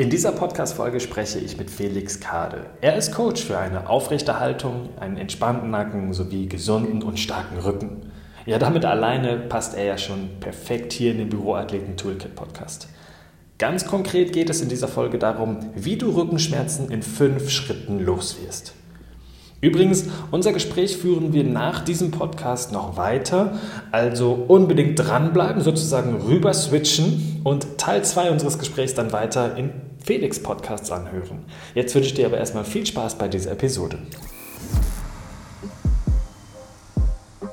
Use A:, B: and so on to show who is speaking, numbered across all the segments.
A: In dieser Podcast-Folge spreche ich mit Felix Kade. Er ist Coach für eine aufrechte Haltung, einen entspannten Nacken sowie gesunden und starken Rücken. Ja, damit alleine passt er ja schon perfekt hier in den Büroathleten Toolkit Podcast. Ganz konkret geht es in dieser Folge darum, wie du Rückenschmerzen in fünf Schritten loswirst. Übrigens, unser Gespräch führen wir nach diesem Podcast noch weiter, also unbedingt dranbleiben, sozusagen rüber switchen und Teil 2 unseres Gesprächs dann weiter in Felix Podcasts anhören. Jetzt wünsche ich dir aber erstmal viel Spaß bei dieser Episode.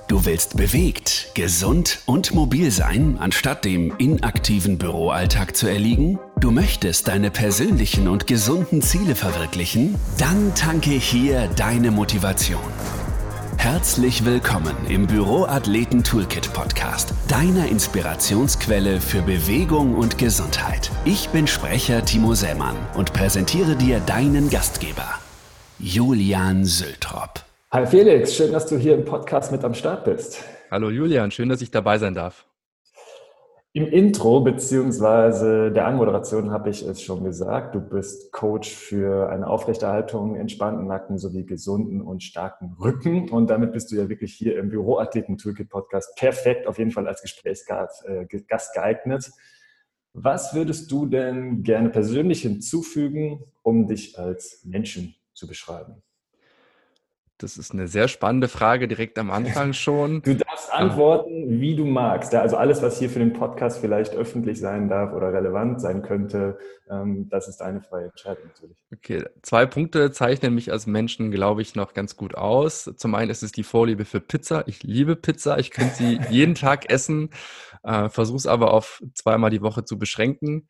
B: Du willst bewegt, gesund und mobil sein, anstatt dem inaktiven Büroalltag zu erliegen? Du möchtest deine persönlichen und gesunden Ziele verwirklichen? Dann tanke hier deine Motivation. Herzlich willkommen im Büroathleten Toolkit Podcast, deiner Inspirationsquelle für Bewegung und Gesundheit. Ich bin Sprecher Timo Sämann und präsentiere dir deinen Gastgeber, Julian Sültrop.
A: Hi Felix, schön, dass du hier im Podcast mit am Start bist.
C: Hallo Julian, schön, dass ich dabei sein darf.
A: Im Intro bzw. der Anmoderation habe ich es schon gesagt. Du bist Coach für eine Aufrechterhaltung, entspannten Nacken sowie gesunden und starken Rücken. Und damit bist du ja wirklich hier im Büroathleten Toolkit Podcast perfekt, auf jeden Fall als Gesprächsgast äh, geeignet. Was würdest du denn gerne persönlich hinzufügen, um dich als Menschen zu beschreiben?
C: Das ist eine sehr spannende Frage direkt am Anfang schon.
A: Du darfst antworten, wie du magst. Also alles, was hier für den Podcast vielleicht öffentlich sein darf oder relevant sein könnte, ähm, das ist deine freie Entscheidung natürlich.
C: Okay, zwei Punkte zeichnen mich als Menschen, glaube ich, noch ganz gut aus. Zum einen ist es die Vorliebe für Pizza. Ich liebe Pizza. Ich könnte sie jeden Tag essen, äh, versuche es aber auf zweimal die Woche zu beschränken.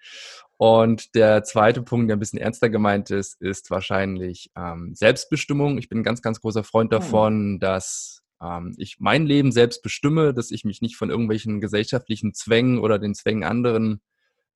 C: Und der zweite Punkt, der ein bisschen ernster gemeint ist, ist wahrscheinlich ähm, Selbstbestimmung. Ich bin ein ganz, ganz großer Freund hm. davon, dass ähm, ich mein Leben selbst bestimme, dass ich mich nicht von irgendwelchen gesellschaftlichen Zwängen oder den Zwängen anderen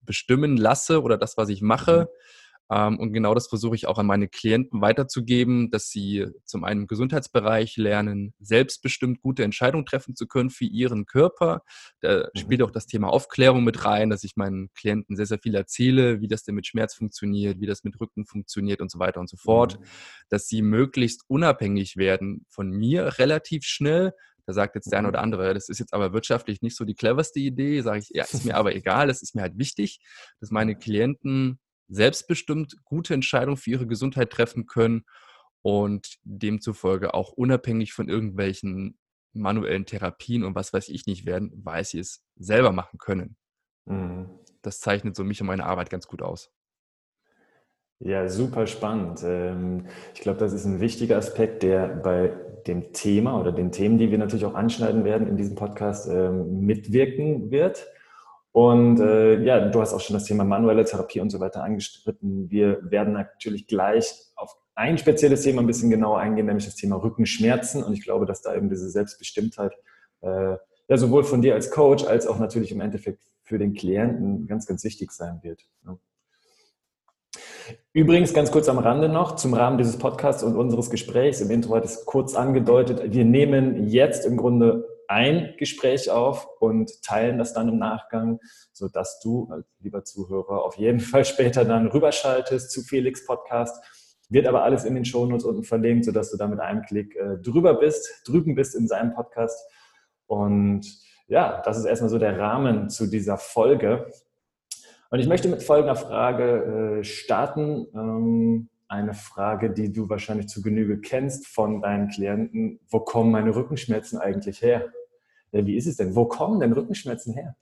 C: bestimmen lasse oder das, was ich mache. Mhm und genau das versuche ich auch an meine Klienten weiterzugeben, dass sie zum einen im Gesundheitsbereich lernen, selbstbestimmt gute Entscheidungen treffen zu können für ihren Körper. Da mhm. spielt auch das Thema Aufklärung mit rein, dass ich meinen Klienten sehr, sehr viel erzähle, wie das denn mit Schmerz funktioniert, wie das mit Rücken funktioniert und so weiter und so fort. Mhm. Dass sie möglichst unabhängig werden von mir relativ schnell, da sagt jetzt der eine mhm. oder andere, das ist jetzt aber wirtschaftlich nicht so die cleverste Idee. Sage ich, ja, ist mir aber egal, es ist mir halt wichtig, dass meine Klienten selbstbestimmt gute Entscheidungen für ihre Gesundheit treffen können und demzufolge auch unabhängig von irgendwelchen manuellen Therapien und was weiß ich nicht werden, weil sie es selber machen können. Mhm. Das zeichnet so mich und meine Arbeit ganz gut aus.
A: Ja, super spannend. Ähm, ich glaube, das ist ein wichtiger Aspekt, der bei dem Thema oder den Themen, die wir natürlich auch anschneiden werden in diesem Podcast, ähm, mitwirken wird. Und äh, ja, du hast auch schon das Thema manuelle Therapie und so weiter angestritten. Wir werden natürlich gleich auf ein spezielles Thema ein bisschen genauer eingehen, nämlich das Thema Rückenschmerzen. Und ich glaube, dass da eben diese Selbstbestimmtheit äh, ja sowohl von dir als Coach als auch natürlich im Endeffekt für den Klienten ganz, ganz wichtig sein wird. Ne? Übrigens, ganz kurz am Rande noch, zum Rahmen dieses Podcasts und unseres Gesprächs, im Intro hat es kurz angedeutet, wir nehmen jetzt im Grunde ein Gespräch auf und teilen das dann im Nachgang, sodass du, lieber Zuhörer, auf jeden Fall später dann rüberschaltest zu Felix Podcast. Wird aber alles in den Shownotes unten verlinkt, sodass du da mit einem Klick äh, drüber bist, drüben bist in seinem Podcast. Und ja, das ist erstmal so der Rahmen zu dieser Folge. Und ich möchte mit folgender Frage äh, starten. Ähm, eine Frage, die du wahrscheinlich zu Genüge kennst von deinen Klienten. Wo kommen meine Rückenschmerzen eigentlich her? Ja, wie ist es denn? Wo kommen denn Rückenschmerzen her?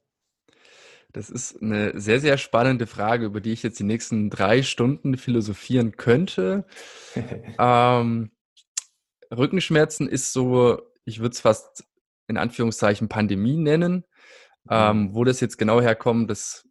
C: Das ist eine sehr, sehr spannende Frage, über die ich jetzt die nächsten drei Stunden philosophieren könnte. ähm, Rückenschmerzen ist so, ich würde es fast in Anführungszeichen Pandemie nennen. Mhm. Ähm, wo das jetzt genau herkommt, das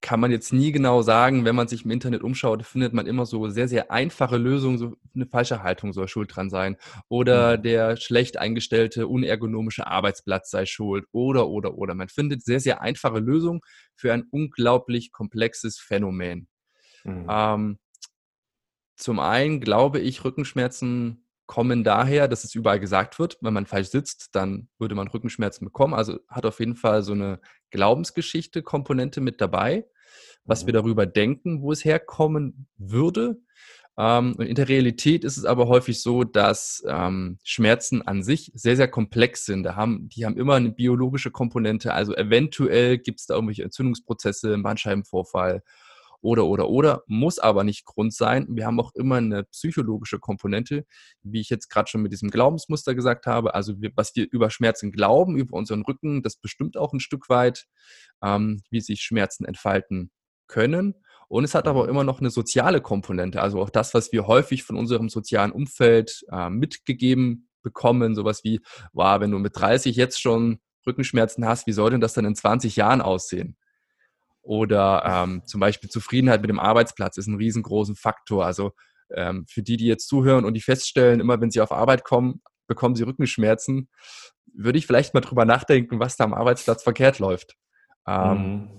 C: kann man jetzt nie genau sagen. Wenn man sich im Internet umschaut, findet man immer so sehr, sehr einfache Lösungen. So eine falsche Haltung soll schuld dran sein. Oder mhm. der schlecht eingestellte, unergonomische Arbeitsplatz sei schuld. Oder, oder, oder. Man findet sehr, sehr einfache Lösungen für ein unglaublich komplexes Phänomen. Mhm. Ähm, zum einen glaube ich, Rückenschmerzen kommen daher, dass es überall gesagt wird, wenn man falsch sitzt, dann würde man Rückenschmerzen bekommen. Also hat auf jeden Fall so eine Glaubensgeschichte, Komponente mit dabei. was wir darüber denken, wo es herkommen würde. Ähm, und in der Realität ist es aber häufig so, dass ähm, Schmerzen an sich sehr, sehr komplex sind. Da haben, die haben immer eine biologische Komponente. Also eventuell gibt es da irgendwelche Entzündungsprozesse, einen Bandscheibenvorfall oder, oder, oder, muss aber nicht Grund sein. Wir haben auch immer eine psychologische Komponente, wie ich jetzt gerade schon mit diesem Glaubensmuster gesagt habe. Also wir, was wir über Schmerzen glauben, über unseren Rücken, das bestimmt auch ein Stück weit, ähm, wie sich Schmerzen entfalten können. Und es hat aber mhm. immer noch eine soziale Komponente, also auch das, was wir häufig von unserem sozialen Umfeld äh, mitgegeben bekommen, sowas wie, wow, wenn du mit 30 jetzt schon Rückenschmerzen hast, wie soll denn das dann in 20 Jahren aussehen? Oder ähm, zum Beispiel Zufriedenheit mit dem Arbeitsplatz ist ein riesengroßer Faktor. Also ähm, für die, die jetzt zuhören und die feststellen, immer wenn sie auf Arbeit kommen, bekommen sie Rückenschmerzen, würde ich vielleicht mal drüber nachdenken, was da am Arbeitsplatz verkehrt läuft. Ähm, mhm.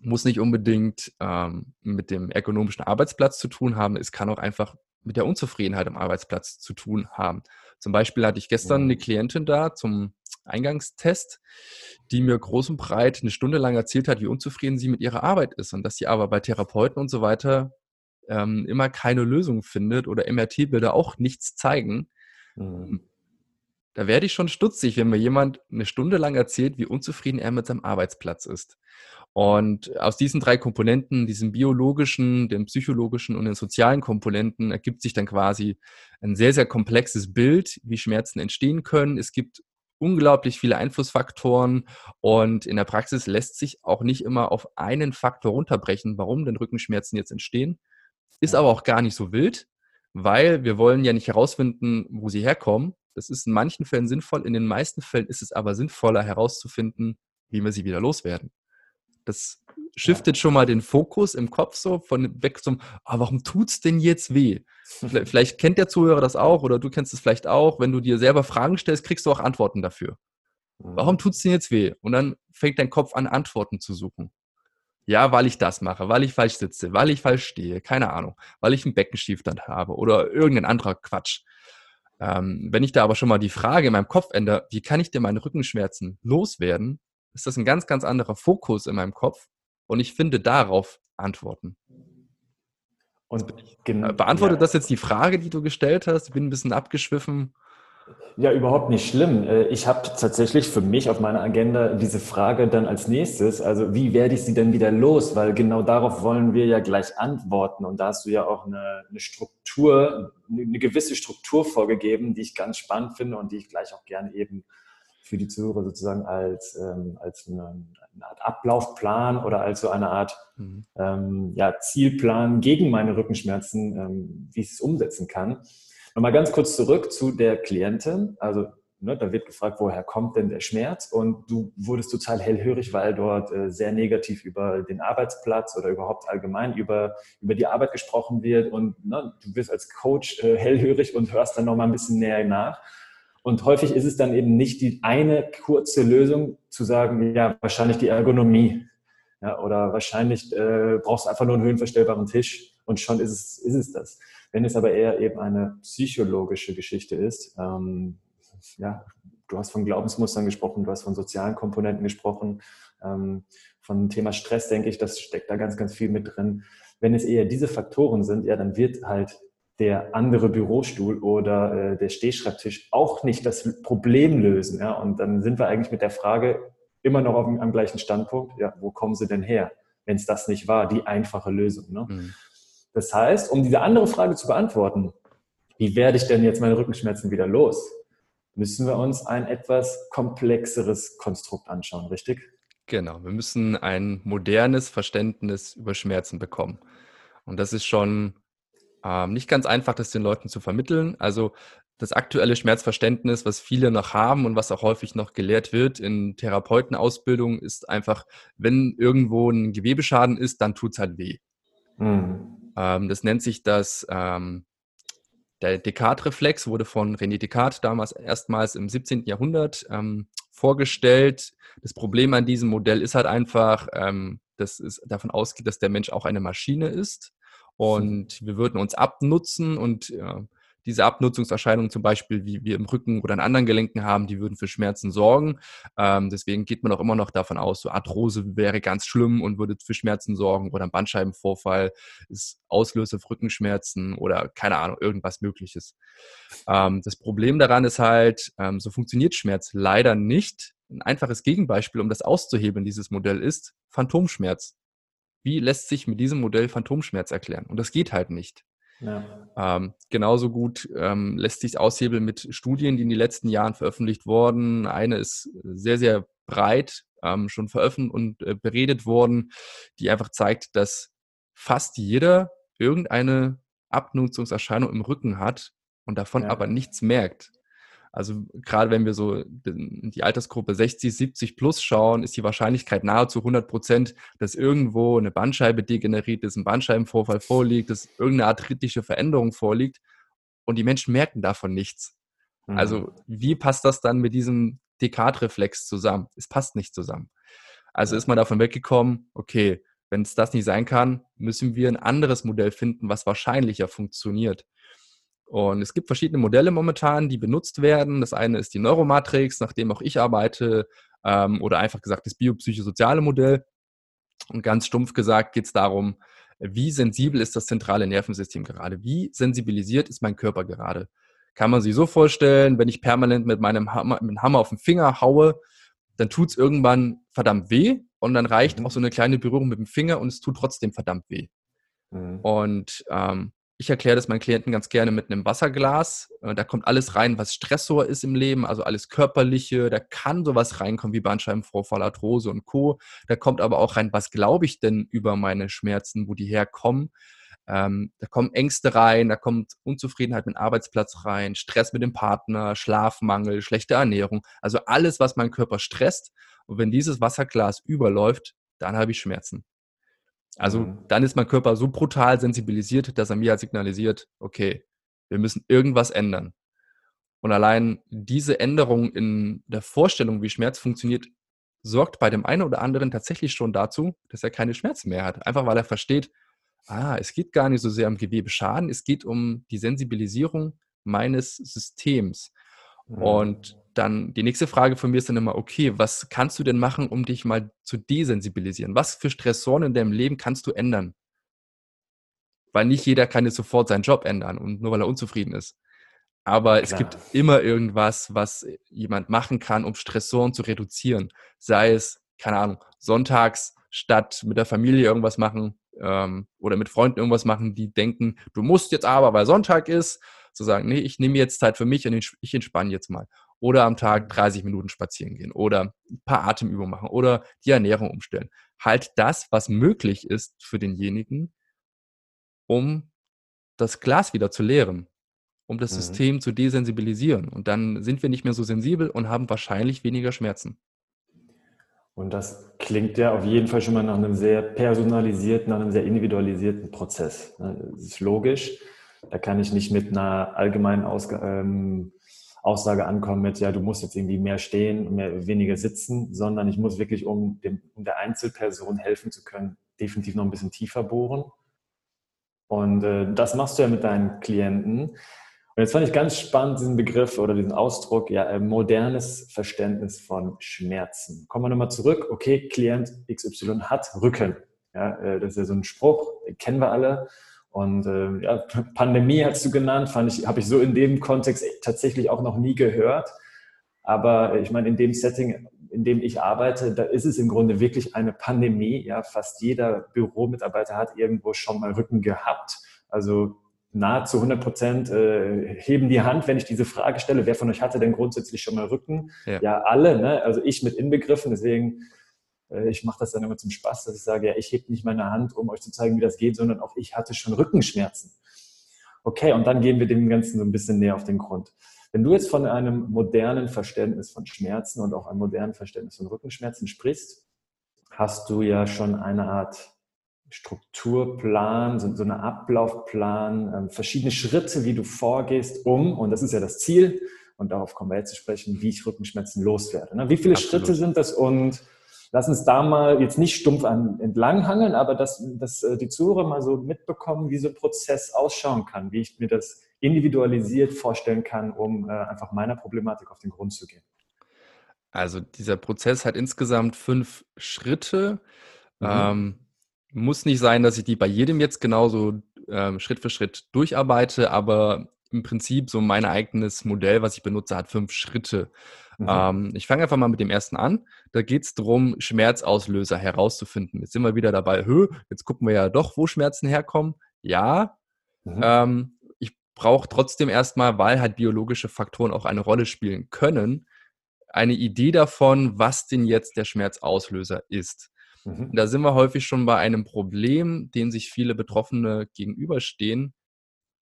C: Muss nicht unbedingt ähm, mit dem ergonomischen Arbeitsplatz zu tun haben. Es kann auch einfach mit der Unzufriedenheit am Arbeitsplatz zu tun haben. Zum Beispiel hatte ich gestern mhm. eine Klientin da zum Eingangstest, die mir groß und breit eine Stunde lang erzählt hat, wie unzufrieden sie mit ihrer Arbeit ist und dass sie aber bei Therapeuten und so weiter ähm, immer keine Lösung findet oder MRT-Bilder auch nichts zeigen. Mhm. Da werde ich schon stutzig, wenn mir jemand eine Stunde lang erzählt, wie unzufrieden er mit seinem Arbeitsplatz ist. Und aus diesen drei Komponenten, diesen biologischen, den psychologischen und den sozialen Komponenten, ergibt sich dann quasi ein sehr, sehr komplexes Bild, wie Schmerzen entstehen können. Es gibt unglaublich viele Einflussfaktoren und in der Praxis lässt sich auch nicht immer auf einen Faktor runterbrechen, warum denn Rückenschmerzen jetzt entstehen. Ist aber auch gar nicht so wild, weil wir wollen ja nicht herausfinden, wo sie herkommen. Das ist in manchen Fällen sinnvoll, in den meisten Fällen ist es aber sinnvoller herauszufinden, wie wir sie wieder loswerden. Das shiftet schon mal den Fokus im Kopf so von weg zum, ah, warum tut's denn jetzt weh? Vielleicht, kennt der Zuhörer das auch oder du kennst es vielleicht auch. Wenn du dir selber Fragen stellst, kriegst du auch Antworten dafür. Warum mhm. tut's denn jetzt weh? Und dann fängt dein Kopf an, Antworten zu suchen. Ja, weil ich das mache, weil ich falsch sitze, weil ich falsch stehe, keine Ahnung, weil ich einen Beckenschiefstand habe oder irgendein anderer Quatsch. Ähm, wenn ich da aber schon mal die Frage in meinem Kopf ändere, wie kann ich denn meine Rückenschmerzen loswerden, ist das ein ganz, ganz anderer Fokus in meinem Kopf und ich finde darauf Antworten. Und äh, beantwortet ja. das jetzt die Frage, die du gestellt hast? Ich bin ein bisschen abgeschwiffen.
A: Ja, überhaupt nicht schlimm. Äh, ich habe tatsächlich für mich auf meiner Agenda diese Frage dann als nächstes. Also wie werde ich sie denn wieder los? Weil genau darauf wollen wir ja gleich antworten. Und da hast du ja auch eine, eine Struktur, eine gewisse Struktur vorgegeben, die ich ganz spannend finde und die ich gleich auch gerne eben für die Zuhörer sozusagen als, ähm, als eine, eine, Art Ablaufplan oder als so eine Art mhm. ähm, ja, Zielplan gegen meine Rückenschmerzen, ähm, wie ich es umsetzen kann. Nochmal ganz kurz zurück zu der Klientin. Also ne, da wird gefragt, woher kommt denn der Schmerz? Und du wurdest total hellhörig, weil dort äh, sehr negativ über den Arbeitsplatz oder überhaupt allgemein über, über die Arbeit gesprochen wird. Und ne, du wirst als Coach äh, hellhörig und hörst dann nochmal ein bisschen näher nach. Und häufig ist es dann eben nicht die eine kurze Lösung zu sagen, ja, wahrscheinlich die Ergonomie. Ja, oder wahrscheinlich äh, brauchst du einfach nur einen höhenverstellbaren Tisch und schon ist es, ist es das. Wenn es aber eher eben eine psychologische Geschichte ist, ähm, ja, du hast von Glaubensmustern gesprochen, du hast von sozialen Komponenten gesprochen, ähm, von dem Thema Stress, denke ich, das steckt da ganz, ganz viel mit drin. Wenn es eher diese Faktoren sind, ja, dann wird halt der andere Bürostuhl oder äh, der Stehschreibtisch auch nicht das Problem lösen. Ja? Und dann sind wir eigentlich mit der Frage immer noch auf, am gleichen Standpunkt, ja, wo kommen sie denn her, wenn es das nicht war, die einfache Lösung. Ne? Mhm. Das heißt, um diese andere Frage zu beantworten, wie werde ich denn jetzt meine Rückenschmerzen wieder los, müssen wir uns ein etwas komplexeres Konstrukt anschauen, richtig?
C: Genau, wir müssen ein modernes Verständnis über Schmerzen bekommen. Und das ist schon ähm, nicht ganz einfach, das den Leuten zu vermitteln. Also das aktuelle Schmerzverständnis, was viele noch haben und was auch häufig noch gelehrt wird in Therapeutenausbildung, ist einfach, wenn irgendwo ein Gewebeschaden ist, dann tut es halt weh. Mhm. Ähm, das nennt sich das, ähm, der Descartes-Reflex wurde von René Descartes damals erstmals im 17. Jahrhundert ähm, vorgestellt. Das Problem an diesem Modell ist halt einfach, ähm, dass es davon ausgeht, dass der Mensch auch eine Maschine ist und wir würden uns abnutzen und äh, diese Abnutzungserscheinungen zum Beispiel, wie wir im Rücken oder in anderen Gelenken haben, die würden für Schmerzen sorgen. Ähm, deswegen geht man auch immer noch davon aus, so Arthrose wäre ganz schlimm und würde für Schmerzen sorgen oder ein Bandscheibenvorfall ist Auslöser für Rückenschmerzen oder keine Ahnung, irgendwas Mögliches. Ähm, das Problem daran ist halt, ähm, so funktioniert Schmerz leider nicht. Ein einfaches Gegenbeispiel, um das auszuhebeln, dieses Modell ist Phantomschmerz. Wie lässt sich mit diesem Modell Phantomschmerz erklären? Und das geht halt nicht. Ja. Ähm, genauso gut ähm, lässt sich aushebeln mit Studien, die in den letzten Jahren veröffentlicht wurden. Eine ist sehr, sehr breit ähm, schon veröffentlicht und äh, beredet worden, die einfach zeigt, dass fast jeder irgendeine Abnutzungserscheinung im Rücken hat und davon ja. aber nichts merkt. Also gerade wenn wir so in die Altersgruppe 60, 70 plus schauen, ist die Wahrscheinlichkeit nahezu 100 Prozent, dass irgendwo eine Bandscheibe degeneriert ist, ein Bandscheibenvorfall vorliegt, dass irgendeine arthritische Veränderung vorliegt und die Menschen merken davon nichts. Mhm. Also wie passt das dann mit diesem Dekadreflex zusammen? Es passt nicht zusammen. Also ist man davon weggekommen, okay, wenn es das nicht sein kann, müssen wir ein anderes Modell finden, was wahrscheinlicher funktioniert. Und es gibt verschiedene Modelle momentan, die benutzt werden. Das eine ist die Neuromatrix, nach dem auch ich arbeite, ähm, oder einfach gesagt das biopsychosoziale Modell. Und ganz stumpf gesagt geht es darum, wie sensibel ist das zentrale Nervensystem gerade? Wie sensibilisiert ist mein Körper gerade? Kann man sich so vorstellen, wenn ich permanent mit meinem Hammer, mit dem Hammer auf den Finger haue, dann tut es irgendwann verdammt weh und dann reicht mhm. auch so eine kleine Berührung mit dem Finger und es tut trotzdem verdammt weh. Mhm. Und ähm, ich erkläre das meinen Klienten ganz gerne mit einem Wasserglas. Äh, da kommt alles rein, was Stressor ist im Leben, also alles Körperliche. Da kann sowas reinkommen wie Bandscheibenvorfall, Arthrose und Co. Da kommt aber auch rein, was glaube ich denn über meine Schmerzen, wo die herkommen. Ähm, da kommen Ängste rein, da kommt Unzufriedenheit mit dem Arbeitsplatz rein, Stress mit dem Partner, Schlafmangel, schlechte Ernährung. Also alles, was meinen Körper stresst. Und wenn dieses Wasserglas überläuft, dann habe ich Schmerzen. Also mhm. dann ist mein Körper so brutal sensibilisiert, dass er mir halt signalisiert, okay, wir müssen irgendwas ändern. Und allein diese Änderung in der Vorstellung, wie Schmerz funktioniert, sorgt bei dem einen oder anderen tatsächlich schon dazu, dass er keine Schmerzen mehr hat. Einfach weil er versteht, ah, es geht gar nicht so sehr um Gewebeschaden, es geht um die Sensibilisierung meines Systems. Mhm. Und dann die nächste Frage von mir ist dann immer, okay, was kannst du denn machen, um dich mal zu desensibilisieren? Was für Stressoren in deinem Leben kannst du ändern? Weil nicht jeder kann jetzt sofort seinen Job ändern und nur weil er unzufrieden ist. Aber Klar. es gibt immer irgendwas, was jemand machen kann, um Stressoren zu reduzieren. Sei es, keine Ahnung, sonntags statt mit der Familie irgendwas machen ähm, oder mit Freunden irgendwas machen, die denken, du musst jetzt aber, weil Sonntag ist, zu sagen, nee, ich nehme jetzt Zeit für mich und ich entspanne jetzt mal. Oder am Tag 30 mhm. Minuten spazieren gehen oder ein paar Atemübungen machen oder die Ernährung umstellen. Halt das, was möglich ist für denjenigen, um das Glas wieder zu leeren, um das mhm. System zu desensibilisieren. Und dann sind wir nicht mehr so sensibel und haben wahrscheinlich weniger Schmerzen.
A: Und das klingt ja auf jeden Fall schon mal nach einem sehr personalisierten, nach einem sehr individualisierten Prozess. Ne? Das ist logisch. Da kann ich nicht mit einer allgemeinen Ausg ähm, Aussage ankommen mit, ja, du musst jetzt irgendwie mehr stehen, mehr, weniger sitzen, sondern ich muss wirklich, um, dem, um der Einzelperson helfen zu können, definitiv noch ein bisschen tiefer bohren. Und äh, das machst du ja mit deinen Klienten. Und jetzt fand ich ganz spannend diesen Begriff oder diesen Ausdruck, ja, äh, modernes Verständnis von Schmerzen. Kommen wir nochmal zurück. Okay, Klient XY hat Rücken. Ja, äh, das ist ja so ein Spruch, den kennen wir alle. Und äh, ja, Pandemie hast du genannt, fand ich, habe ich so in dem Kontext tatsächlich auch noch nie gehört. Aber ich meine, in dem Setting, in dem ich arbeite, da ist es im Grunde wirklich eine Pandemie. Ja, fast jeder Büromitarbeiter hat irgendwo schon mal Rücken gehabt. Also nahezu 100 Prozent äh, heben die Hand, wenn ich diese Frage stelle. Wer von euch hatte denn grundsätzlich schon mal Rücken? Ja, ja alle. Ne? Also ich mit inbegriffen. Deswegen äh, ich mache das dann immer zum Spaß, dass ich sage, ja, ich hebe nicht meine Hand, um euch zu zeigen, wie das geht, sondern auch ich hatte schon Rückenschmerzen. Okay, und dann gehen wir dem Ganzen so ein bisschen näher auf den Grund. Wenn du jetzt von einem modernen Verständnis von Schmerzen und auch einem modernen Verständnis von Rückenschmerzen sprichst, hast du ja schon eine Art Strukturplan, so, so eine Ablaufplan, ähm, verschiedene Schritte, wie du vorgehst, um, und das ist ja das Ziel, und darauf kommen wir jetzt zu sprechen, wie ich Rückenschmerzen loswerde. Ne? Wie viele Absolut. Schritte sind das und lass uns da mal jetzt nicht stumpf an, entlanghangeln, aber dass, dass äh, die Zuhörer mal so mitbekommen, wie so ein Prozess ausschauen kann, wie ich mir das individualisiert vorstellen kann, um äh, einfach meiner Problematik auf den Grund zu gehen.
C: Also dieser Prozess hat insgesamt fünf Schritte. Mhm. Ähm, muss nicht sein, dass ich die bei jedem jetzt genauso ähm, Schritt für Schritt durcharbeite, aber im Prinzip so mein eigenes Modell, was ich benutze, hat fünf Schritte. Mhm. Ähm, ich fange einfach mal mit dem ersten an. Da geht es darum, Schmerzauslöser herauszufinden. Jetzt sind wir wieder dabei, Hö, jetzt gucken wir ja doch, wo Schmerzen herkommen. Ja, mhm. ähm, ich brauche trotzdem erstmal, weil halt biologische Faktoren auch eine Rolle spielen können, eine Idee davon, was denn jetzt der Schmerzauslöser ist. Mhm. Da sind wir häufig schon bei einem Problem, dem sich viele Betroffene gegenüberstehen.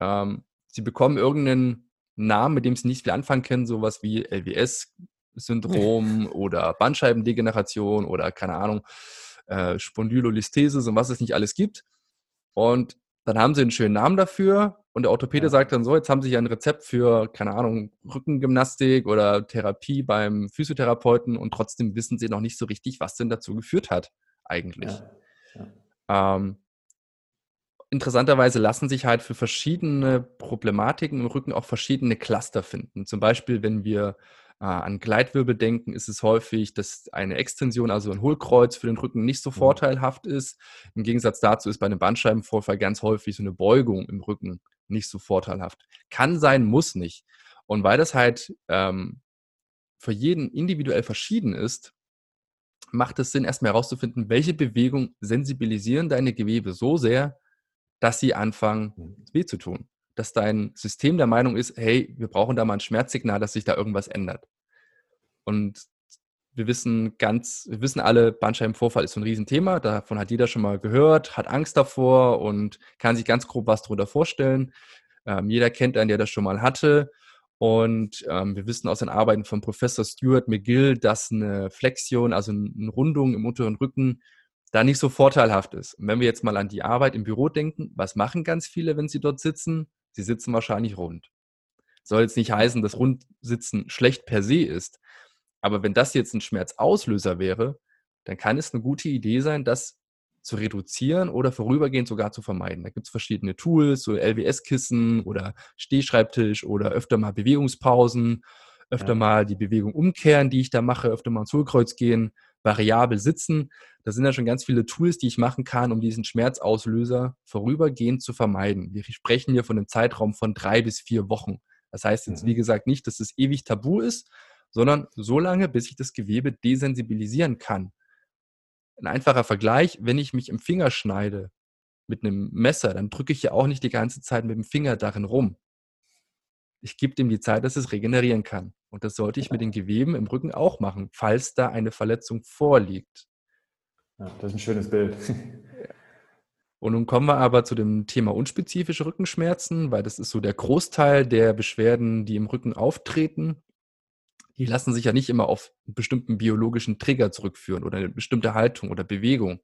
C: Ähm, sie bekommen irgendeinen Namen, mit dem sie nicht viel anfangen können, sowas wie LWS-Syndrom oder Bandscheibendegeneration oder keine Ahnung, äh, Spondylolisthesis und was es nicht alles gibt. Und dann haben sie einen schönen Namen dafür und der Orthopäde ja. sagt dann so, jetzt haben sie hier ein Rezept für, keine Ahnung, Rückengymnastik oder Therapie beim Physiotherapeuten und trotzdem wissen sie noch nicht so richtig, was denn dazu geführt hat eigentlich. Ja. Ja. Ähm, interessanterweise lassen sich halt für verschiedene Problematiken im Rücken auch verschiedene Cluster finden. Zum Beispiel, wenn wir äh, an Gleitwirbel denken, ist es häufig, dass eine Extension, also ein Hohlkreuz für den Rücken nicht so mhm. vorteilhaft ist. Im Gegensatz dazu ist bei einem Bandscheibenvorfall ganz häufig so eine Beugung im Rücken nicht so vorteilhaft. Kann sein, muss nicht. Und weil das halt ähm, für jeden individuell verschieden ist, macht es Sinn, erstmal herauszufinden, welche Bewegungen sensibilisieren deine Gewebe so sehr, dass sie anfangen, mhm. weh zu tun. Dass dein System der Meinung ist, hey, wir brauchen da mal ein Schmerzsignal, dass sich da irgendwas ändert. Und wir wissen ganz, wir wissen alle, Bandscheibenvorfall ist so ein Riesenthema. Davon hat jeder schon mal gehört, hat Angst davor und kann sich ganz grob was darunter vorstellen. Ähm, jeder kennt einen, der das schon mal hatte. Und ähm, wir wissen aus den Arbeiten von Professor Stuart McGill, dass eine Flexion, also eine Rundung im unteren Rücken, da nicht so vorteilhaft ist. Und wenn wir jetzt mal an die Arbeit im Büro denken, was machen ganz viele, wenn sie dort sitzen? Sie sitzen wahrscheinlich rund. Soll jetzt nicht heißen, dass Rundsitzen schlecht per se ist. Aber wenn das jetzt ein Schmerzauslöser wäre, dann kann es eine gute Idee sein, das zu reduzieren oder vorübergehend sogar zu vermeiden. Da gibt es verschiedene Tools, so LWS-Kissen oder Stehschreibtisch oder öfter mal Bewegungspausen, öfter ja. mal die Bewegung umkehren, die ich da mache, öfter mal ins Hohlkreuz gehen variabel sitzen. Da sind ja schon ganz viele Tools, die ich machen kann, um diesen Schmerzauslöser vorübergehend zu vermeiden. Wir sprechen hier von einem Zeitraum von drei bis vier Wochen. Das heißt jetzt, wie mhm. gesagt, nicht, dass es ewig tabu ist, sondern so lange, bis ich das Gewebe desensibilisieren kann. Ein einfacher Vergleich, wenn ich mich im Finger schneide mit einem Messer, dann drücke ich ja auch nicht die ganze Zeit mit dem Finger darin rum. Ich gebe dem die Zeit, dass es regenerieren kann. Und das sollte ich mit den Geweben im Rücken auch machen, falls da eine Verletzung vorliegt.
A: Ja, das ist ein schönes Bild.
C: Und nun kommen wir aber zu dem Thema unspezifische Rückenschmerzen, weil das ist so der Großteil der Beschwerden, die im Rücken auftreten. Die lassen sich ja nicht immer auf einen bestimmten biologischen Trigger zurückführen oder eine bestimmte Haltung oder Bewegung.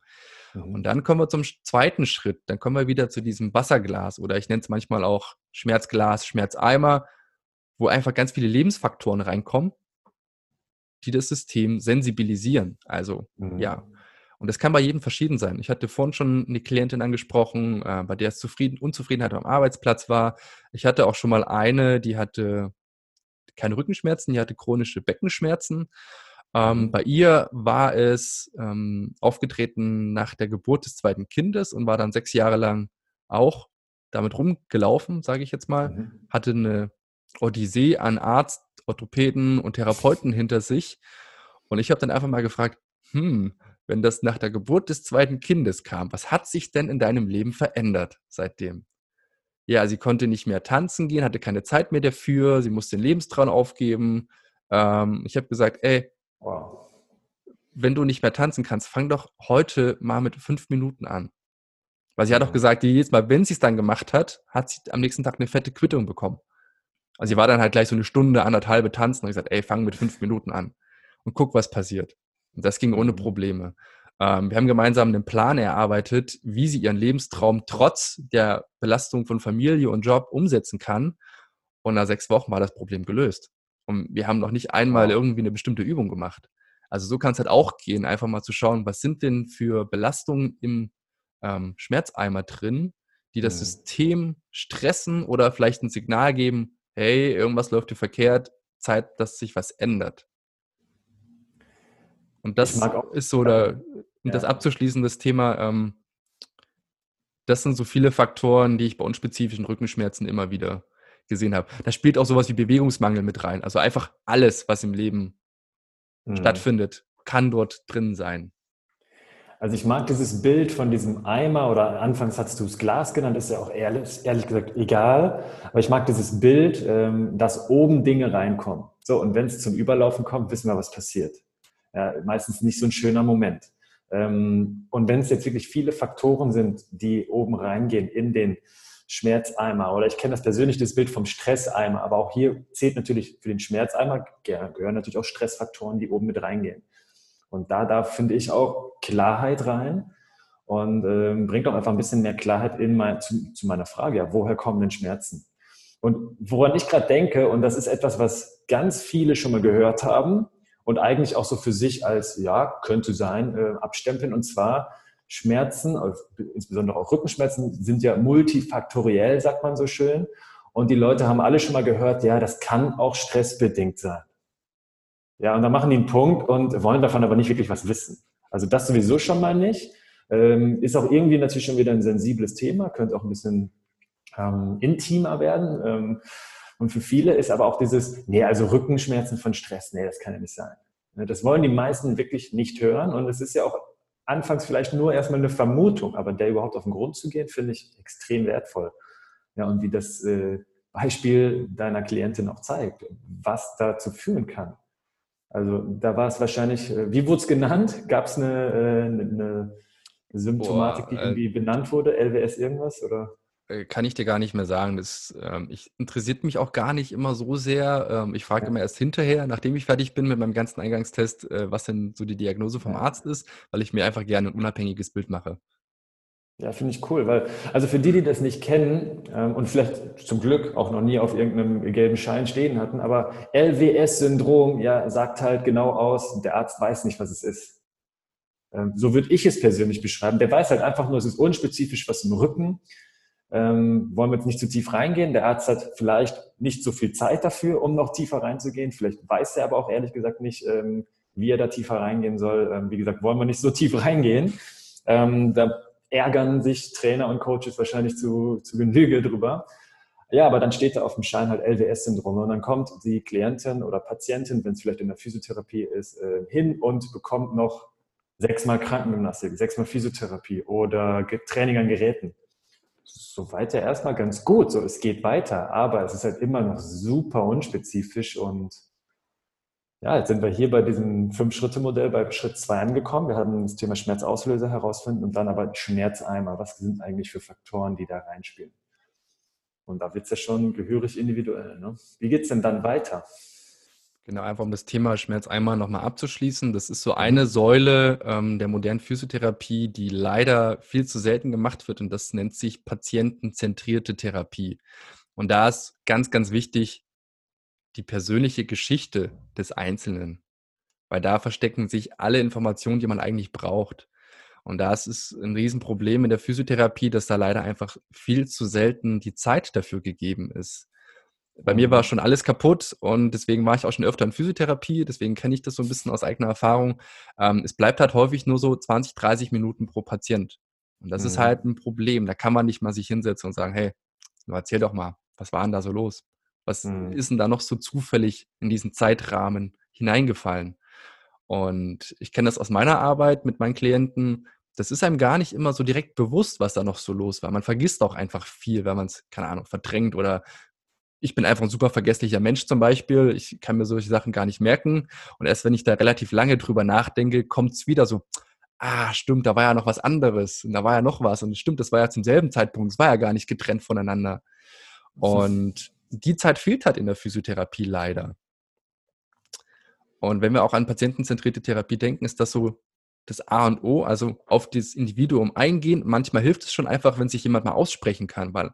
C: Mhm. Und dann kommen wir zum zweiten Schritt. Dann kommen wir wieder zu diesem Wasserglas oder ich nenne es manchmal auch Schmerzglas, Schmerzeimer wo einfach ganz viele Lebensfaktoren reinkommen, die das System sensibilisieren. Also mhm. ja. Und das kann bei jedem verschieden sein. Ich hatte vorhin schon eine Klientin angesprochen, äh, bei der es zufrieden, Unzufriedenheit am Arbeitsplatz war. Ich hatte auch schon mal eine, die hatte keine Rückenschmerzen, die hatte chronische Beckenschmerzen. Ähm, mhm. Bei ihr war es ähm, aufgetreten nach der Geburt des zweiten Kindes und war dann sechs Jahre lang auch damit rumgelaufen, sage ich jetzt mal. Mhm. Hatte eine Odyssee an Arzt, Orthopäden und Therapeuten hinter sich. Und ich habe dann einfach mal gefragt, hm, wenn das nach der Geburt des zweiten Kindes kam, was hat sich denn in deinem Leben verändert seitdem? Ja, sie konnte nicht mehr tanzen gehen, hatte keine Zeit mehr dafür, sie musste den Lebenstraum aufgeben. Ähm, ich habe gesagt, ey, wow. wenn du nicht mehr tanzen kannst, fang doch heute mal mit fünf Minuten an. Weil sie hat auch gesagt, jedes Mal, wenn sie es dann gemacht hat, hat sie am nächsten Tag eine fette Quittung bekommen. Also sie war dann halt gleich so eine Stunde, anderthalbe tanzen und ich gesagt, ey, fang mit fünf Minuten an und guck, was passiert. Und das ging ohne mhm. Probleme. Ähm, wir haben gemeinsam einen Plan erarbeitet, wie sie ihren Lebenstraum trotz der Belastung von Familie und Job umsetzen kann. Und nach sechs Wochen war das Problem gelöst. Und wir haben noch nicht einmal irgendwie eine bestimmte Übung gemacht. Also so kann es halt auch gehen, einfach mal zu schauen, was sind denn für Belastungen im ähm, Schmerzeimer drin, die das mhm. System stressen oder vielleicht ein Signal geben, hey, irgendwas läuft hier verkehrt, Zeit, dass sich was ändert. Und das ist so, da, um ja. das abzuschließen, das Thema, ähm, das sind so viele Faktoren, die ich bei unspezifischen Rückenschmerzen immer wieder gesehen habe. Da spielt auch sowas wie Bewegungsmangel mit rein. Also einfach alles, was im Leben mhm. stattfindet, kann dort drin sein.
A: Also ich mag dieses Bild von diesem Eimer oder anfangs hast du es Glas genannt, ist ja auch ehrlich, ehrlich gesagt egal. Aber ich mag dieses Bild, ähm, dass oben Dinge reinkommen. So, und wenn es zum Überlaufen kommt, wissen wir, was passiert. Ja, meistens nicht so ein schöner Moment. Ähm, und wenn es jetzt wirklich viele Faktoren sind, die oben reingehen in den Schmerzeimer oder ich kenne das persönlich, das Bild vom Stresseimer, aber auch hier zählt natürlich für den Schmerzeimer, gehören natürlich auch Stressfaktoren, die oben mit reingehen. Und da darf, finde ich, auch Klarheit rein und ähm, bringt auch einfach ein bisschen mehr Klarheit in mein, zu, zu meiner Frage, ja, woher kommen denn Schmerzen? Und woran ich gerade denke, und das ist etwas, was ganz viele schon mal gehört haben und eigentlich auch so für sich als, ja, könnte sein, äh, abstempeln, und zwar Schmerzen, also insbesondere auch Rückenschmerzen, sind ja multifaktoriell, sagt man so schön. Und die Leute haben alle schon mal gehört, ja, das kann auch stressbedingt sein. Ja, und dann machen die einen Punkt und wollen davon aber nicht wirklich was wissen. Also das sowieso schon mal nicht. Ähm, ist auch irgendwie natürlich schon wieder ein sensibles Thema, könnte auch ein bisschen ähm, intimer werden. Ähm, und für viele ist aber auch dieses, nee, also Rückenschmerzen von Stress, nee, das kann ja nicht sein. Ne, das wollen die meisten wirklich nicht hören. Und es ist ja auch anfangs vielleicht nur erstmal eine Vermutung, aber der überhaupt auf den Grund zu gehen, finde ich extrem wertvoll. Ja, und wie das äh, Beispiel deiner Klientin auch zeigt, was dazu führen kann. Also da war es wahrscheinlich, äh, wie wurde es genannt? Gab es eine, äh, eine, Symptomatik, Boah, die irgendwie äh, benannt wurde? LWS irgendwas? Oder?
C: Kann ich dir gar nicht mehr sagen. Das ähm, ich, interessiert mich auch gar nicht immer so sehr. Ähm, ich frage ja. immer erst hinterher, nachdem ich fertig bin mit meinem ganzen Eingangstest, äh, was denn so die Diagnose vom ja. Arzt ist, weil ich mir einfach gerne ein unabhängiges Bild mache.
A: Ja, finde ich cool, weil, also für die, die das nicht kennen ähm, und vielleicht zum Glück auch noch nie auf irgendeinem gelben Schein stehen hatten, aber LWS-Syndrom, ja, sagt halt genau aus, der Arzt weiß nicht, was es ist. Ähm, so würde ich es persönlich beschreiben. Der weiß halt einfach nur, es ist unspezifisch was im Rücken. Ähm, wollen wir jetzt nicht zu tief reingehen. Der Arzt hat vielleicht nicht so viel Zeit dafür, um noch tiefer reinzugehen. Vielleicht weiß er aber auch ehrlich gesagt nicht, ähm, wie er da tiefer reingehen soll. Ähm, wie gesagt, wollen wir nicht so tief reingehen. Ähm, da ärgern sich Trainer und Coaches wahrscheinlich zu, zu Genüge drüber. Ja, aber dann steht da auf dem Schein halt LWS-Syndrom und dann kommt die Klientin oder Patientin, wenn es vielleicht in der Physiotherapie ist, äh, hin und bekommt noch sechsmal Krankengymnastik, sechsmal Physiotherapie oder Training an Geräten. Soweit ja erstmal ganz gut, so es geht weiter, aber es ist halt immer noch super unspezifisch und ja, jetzt sind wir hier bei diesem Fünf-Schritte-Modell bei Schritt zwei angekommen. Wir haben das Thema Schmerzauslöser herausfinden und dann aber Schmerzeimer. Was sind eigentlich für Faktoren, die da reinspielen? Und da wird es ja schon gehörig individuell. Ne? Wie geht es denn dann weiter?
C: Genau, einfach um das Thema Schmerzeimer nochmal abzuschließen. Das ist so eine Säule ähm, der modernen Physiotherapie, die leider viel zu selten gemacht wird und das nennt sich patientenzentrierte Therapie. Und da ist ganz, ganz wichtig, die persönliche Geschichte des Einzelnen, weil da verstecken sich alle Informationen, die man eigentlich braucht. Und da ist ein Riesenproblem in der Physiotherapie, dass da leider einfach viel zu selten die Zeit dafür gegeben ist. Bei mir war schon alles kaputt und deswegen war ich auch schon öfter in Physiotherapie, deswegen kenne ich das so ein bisschen aus eigener Erfahrung. Ähm, es bleibt halt häufig nur so 20, 30 Minuten pro Patient. Und das mhm. ist halt ein Problem. Da kann man nicht mal sich hinsetzen und sagen, hey, erzähl doch mal, was war denn da so los? Was mhm. ist denn da noch so zufällig in diesen Zeitrahmen hineingefallen? Und ich kenne das aus meiner Arbeit mit meinen Klienten. Das ist einem gar nicht immer so direkt bewusst, was da noch so los war. Man vergisst auch einfach viel, wenn man es, keine Ahnung, verdrängt oder ich bin einfach ein super vergesslicher Mensch zum Beispiel. Ich kann mir solche Sachen gar nicht merken. Und erst wenn ich da relativ lange drüber nachdenke, kommt es wieder so, ah, stimmt, da war ja noch was anderes und da war ja noch was und stimmt, das war ja zum selben Zeitpunkt, es war ja gar nicht getrennt voneinander. Und die Zeit fehlt halt in der Physiotherapie leider. Und wenn wir auch an patientenzentrierte Therapie denken, ist das so das A und O, also auf das Individuum eingehen. Manchmal hilft es schon einfach, wenn sich jemand mal aussprechen kann, weil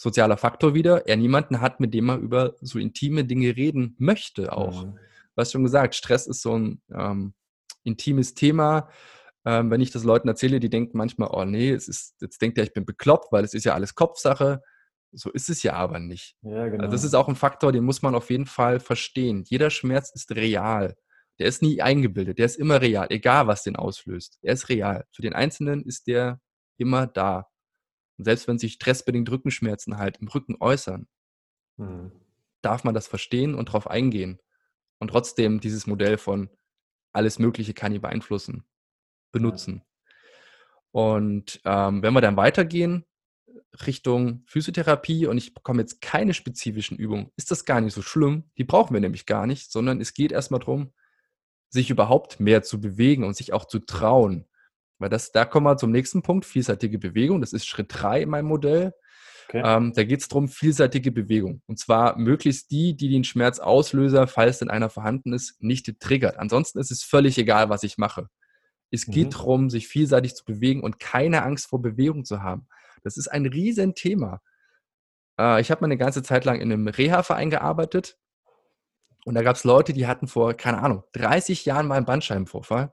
C: sozialer Faktor wieder, er niemanden hat, mit dem er über so intime Dinge reden möchte auch. Mhm. Du hast schon gesagt, Stress ist so ein ähm, intimes Thema. Ähm, wenn ich das Leuten erzähle, die denken manchmal, oh nee, es ist, jetzt denkt er, ich bin bekloppt, weil es ist ja alles Kopfsache. So ist es ja aber nicht. Ja, genau. Also das ist auch ein Faktor, den muss man auf jeden Fall verstehen. Jeder Schmerz ist real. Der ist nie eingebildet, der ist immer real, egal was den auslöst. Er ist real. Für den Einzelnen ist der immer da. Und selbst wenn sich stressbedingt Rückenschmerzen halt im Rücken äußern, hm. darf man das verstehen und darauf eingehen. Und trotzdem dieses Modell von alles Mögliche kann ihn beeinflussen, benutzen. Und ähm, wenn wir dann weitergehen Richtung Physiotherapie und ich bekomme jetzt keine spezifischen Übungen, ist das gar nicht so schlimm. Die brauchen wir nämlich gar nicht, sondern es geht erstmal darum, sich überhaupt mehr zu bewegen und sich auch zu trauen. Weil das, da kommen wir zum nächsten Punkt, vielseitige Bewegung. Das ist Schritt drei in meinem Modell. Okay. Ähm, da geht es darum, vielseitige Bewegung. Und zwar möglichst die, die den Schmerzauslöser, falls denn einer vorhanden ist, nicht triggert. Ansonsten ist es völlig egal, was ich mache. Es mhm. geht darum, sich vielseitig zu bewegen und keine Angst vor Bewegung zu haben. Das ist ein Riesenthema. Äh, ich habe mal eine ganze Zeit lang in einem Reha-Verein gearbeitet und da gab es Leute, die hatten vor, keine Ahnung, 30 Jahren mal einen Bandscheibenvorfall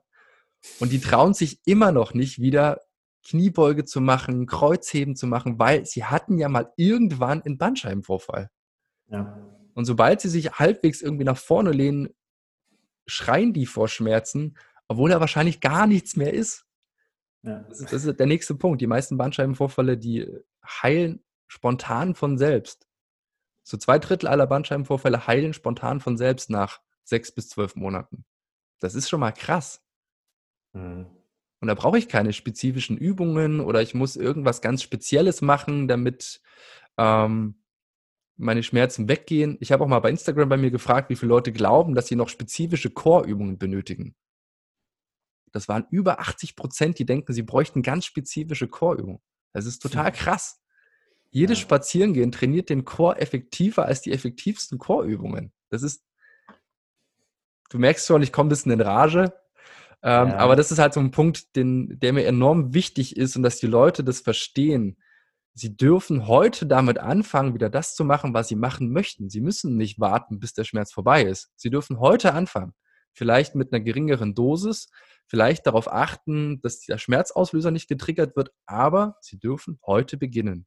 C: und die trauen sich immer noch nicht wieder Kniebeuge zu machen, Kreuzheben zu machen, weil sie hatten ja mal irgendwann einen Bandscheibenvorfall. Ja. Und sobald sie sich halbwegs irgendwie nach vorne lehnen, schreien die vor Schmerzen, obwohl da wahrscheinlich gar nichts mehr ist. Ja. Das, ist das ist der nächste Punkt. Die meisten Bandscheibenvorfälle, die heilen spontan von selbst. So zwei Drittel aller Bandscheibenvorfälle heilen spontan von selbst nach sechs bis zwölf Monaten. Das ist schon mal krass. Mhm. Und da brauche ich keine spezifischen Übungen oder ich muss irgendwas ganz Spezielles machen, damit ähm, meine Schmerzen weggehen. Ich habe auch mal bei Instagram bei mir gefragt, wie viele Leute glauben, dass sie noch spezifische Core-Übungen benötigen. Das waren über 80 Prozent, die denken, sie bräuchten ganz spezifische Core-Übungen. Das ist total krass. Jedes ja. Spazierengehen trainiert den Chor effektiver als die effektivsten Chorübungen. Das ist, du merkst schon, ich komme ein bisschen in Rage. Ähm, ja. Aber das ist halt so ein Punkt, den, der mir enorm wichtig ist und dass die Leute das verstehen. Sie dürfen heute damit anfangen, wieder das zu machen, was sie machen möchten. Sie müssen nicht warten, bis der Schmerz vorbei ist. Sie dürfen heute anfangen. Vielleicht mit einer geringeren Dosis, vielleicht darauf achten, dass der Schmerzauslöser nicht getriggert wird, aber sie dürfen heute beginnen.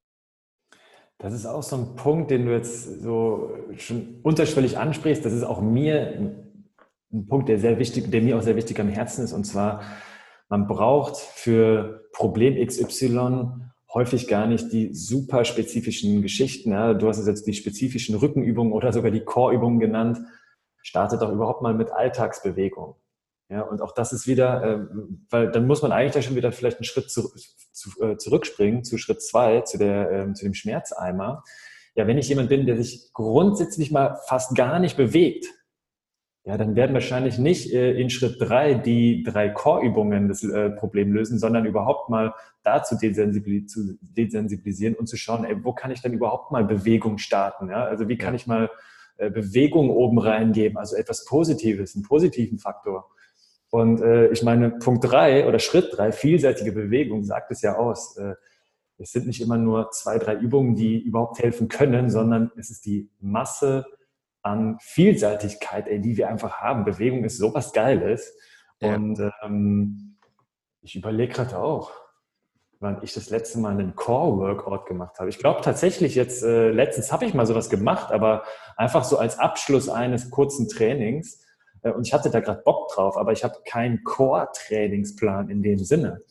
A: Das ist auch so ein Punkt, den du jetzt so schon unterschwellig ansprichst. Das ist auch mir ein Punkt, der sehr wichtig, der mir auch sehr wichtig am Herzen ist. Und zwar, man braucht für Problem XY häufig gar nicht die super spezifischen Geschichten. Ja. Du hast es jetzt die spezifischen Rückenübungen oder sogar die Core-Übungen genannt. Startet doch überhaupt mal mit Alltagsbewegung. Ja, und auch das ist wieder, äh, weil dann muss man eigentlich da schon wieder vielleicht einen Schritt zu, zu, äh, zurückspringen zu Schritt zwei, zu, der, äh, zu dem Schmerzeimer. Ja, wenn ich jemand bin, der sich grundsätzlich mal fast gar nicht bewegt, ja, dann werden wahrscheinlich nicht äh, in Schritt drei die drei Core-Übungen das äh, Problem lösen, sondern überhaupt mal dazu desensibilis zu desensibilisieren und zu schauen, ey, wo kann ich denn überhaupt mal Bewegung starten? Ja? Also wie kann ich mal äh, Bewegung oben reingeben, also etwas Positives, einen positiven Faktor. Und äh, ich meine, Punkt drei oder Schritt drei, vielseitige Bewegung, sagt es ja aus. Äh, es sind nicht immer nur zwei, drei Übungen, die überhaupt helfen können, sondern es ist die Masse an Vielseitigkeit, ey, die wir einfach haben. Bewegung ist sowas Geiles. Ja. Und ähm, ich überlege gerade auch, wann ich das letzte Mal einen Core-Workout gemacht habe. Ich glaube tatsächlich jetzt, äh, letztens habe ich mal sowas gemacht, aber einfach so als Abschluss eines kurzen Trainings. Äh, und ich hatte da gerade Bock drauf, aber ich habe keinen Core-Trainingsplan in dem Sinne.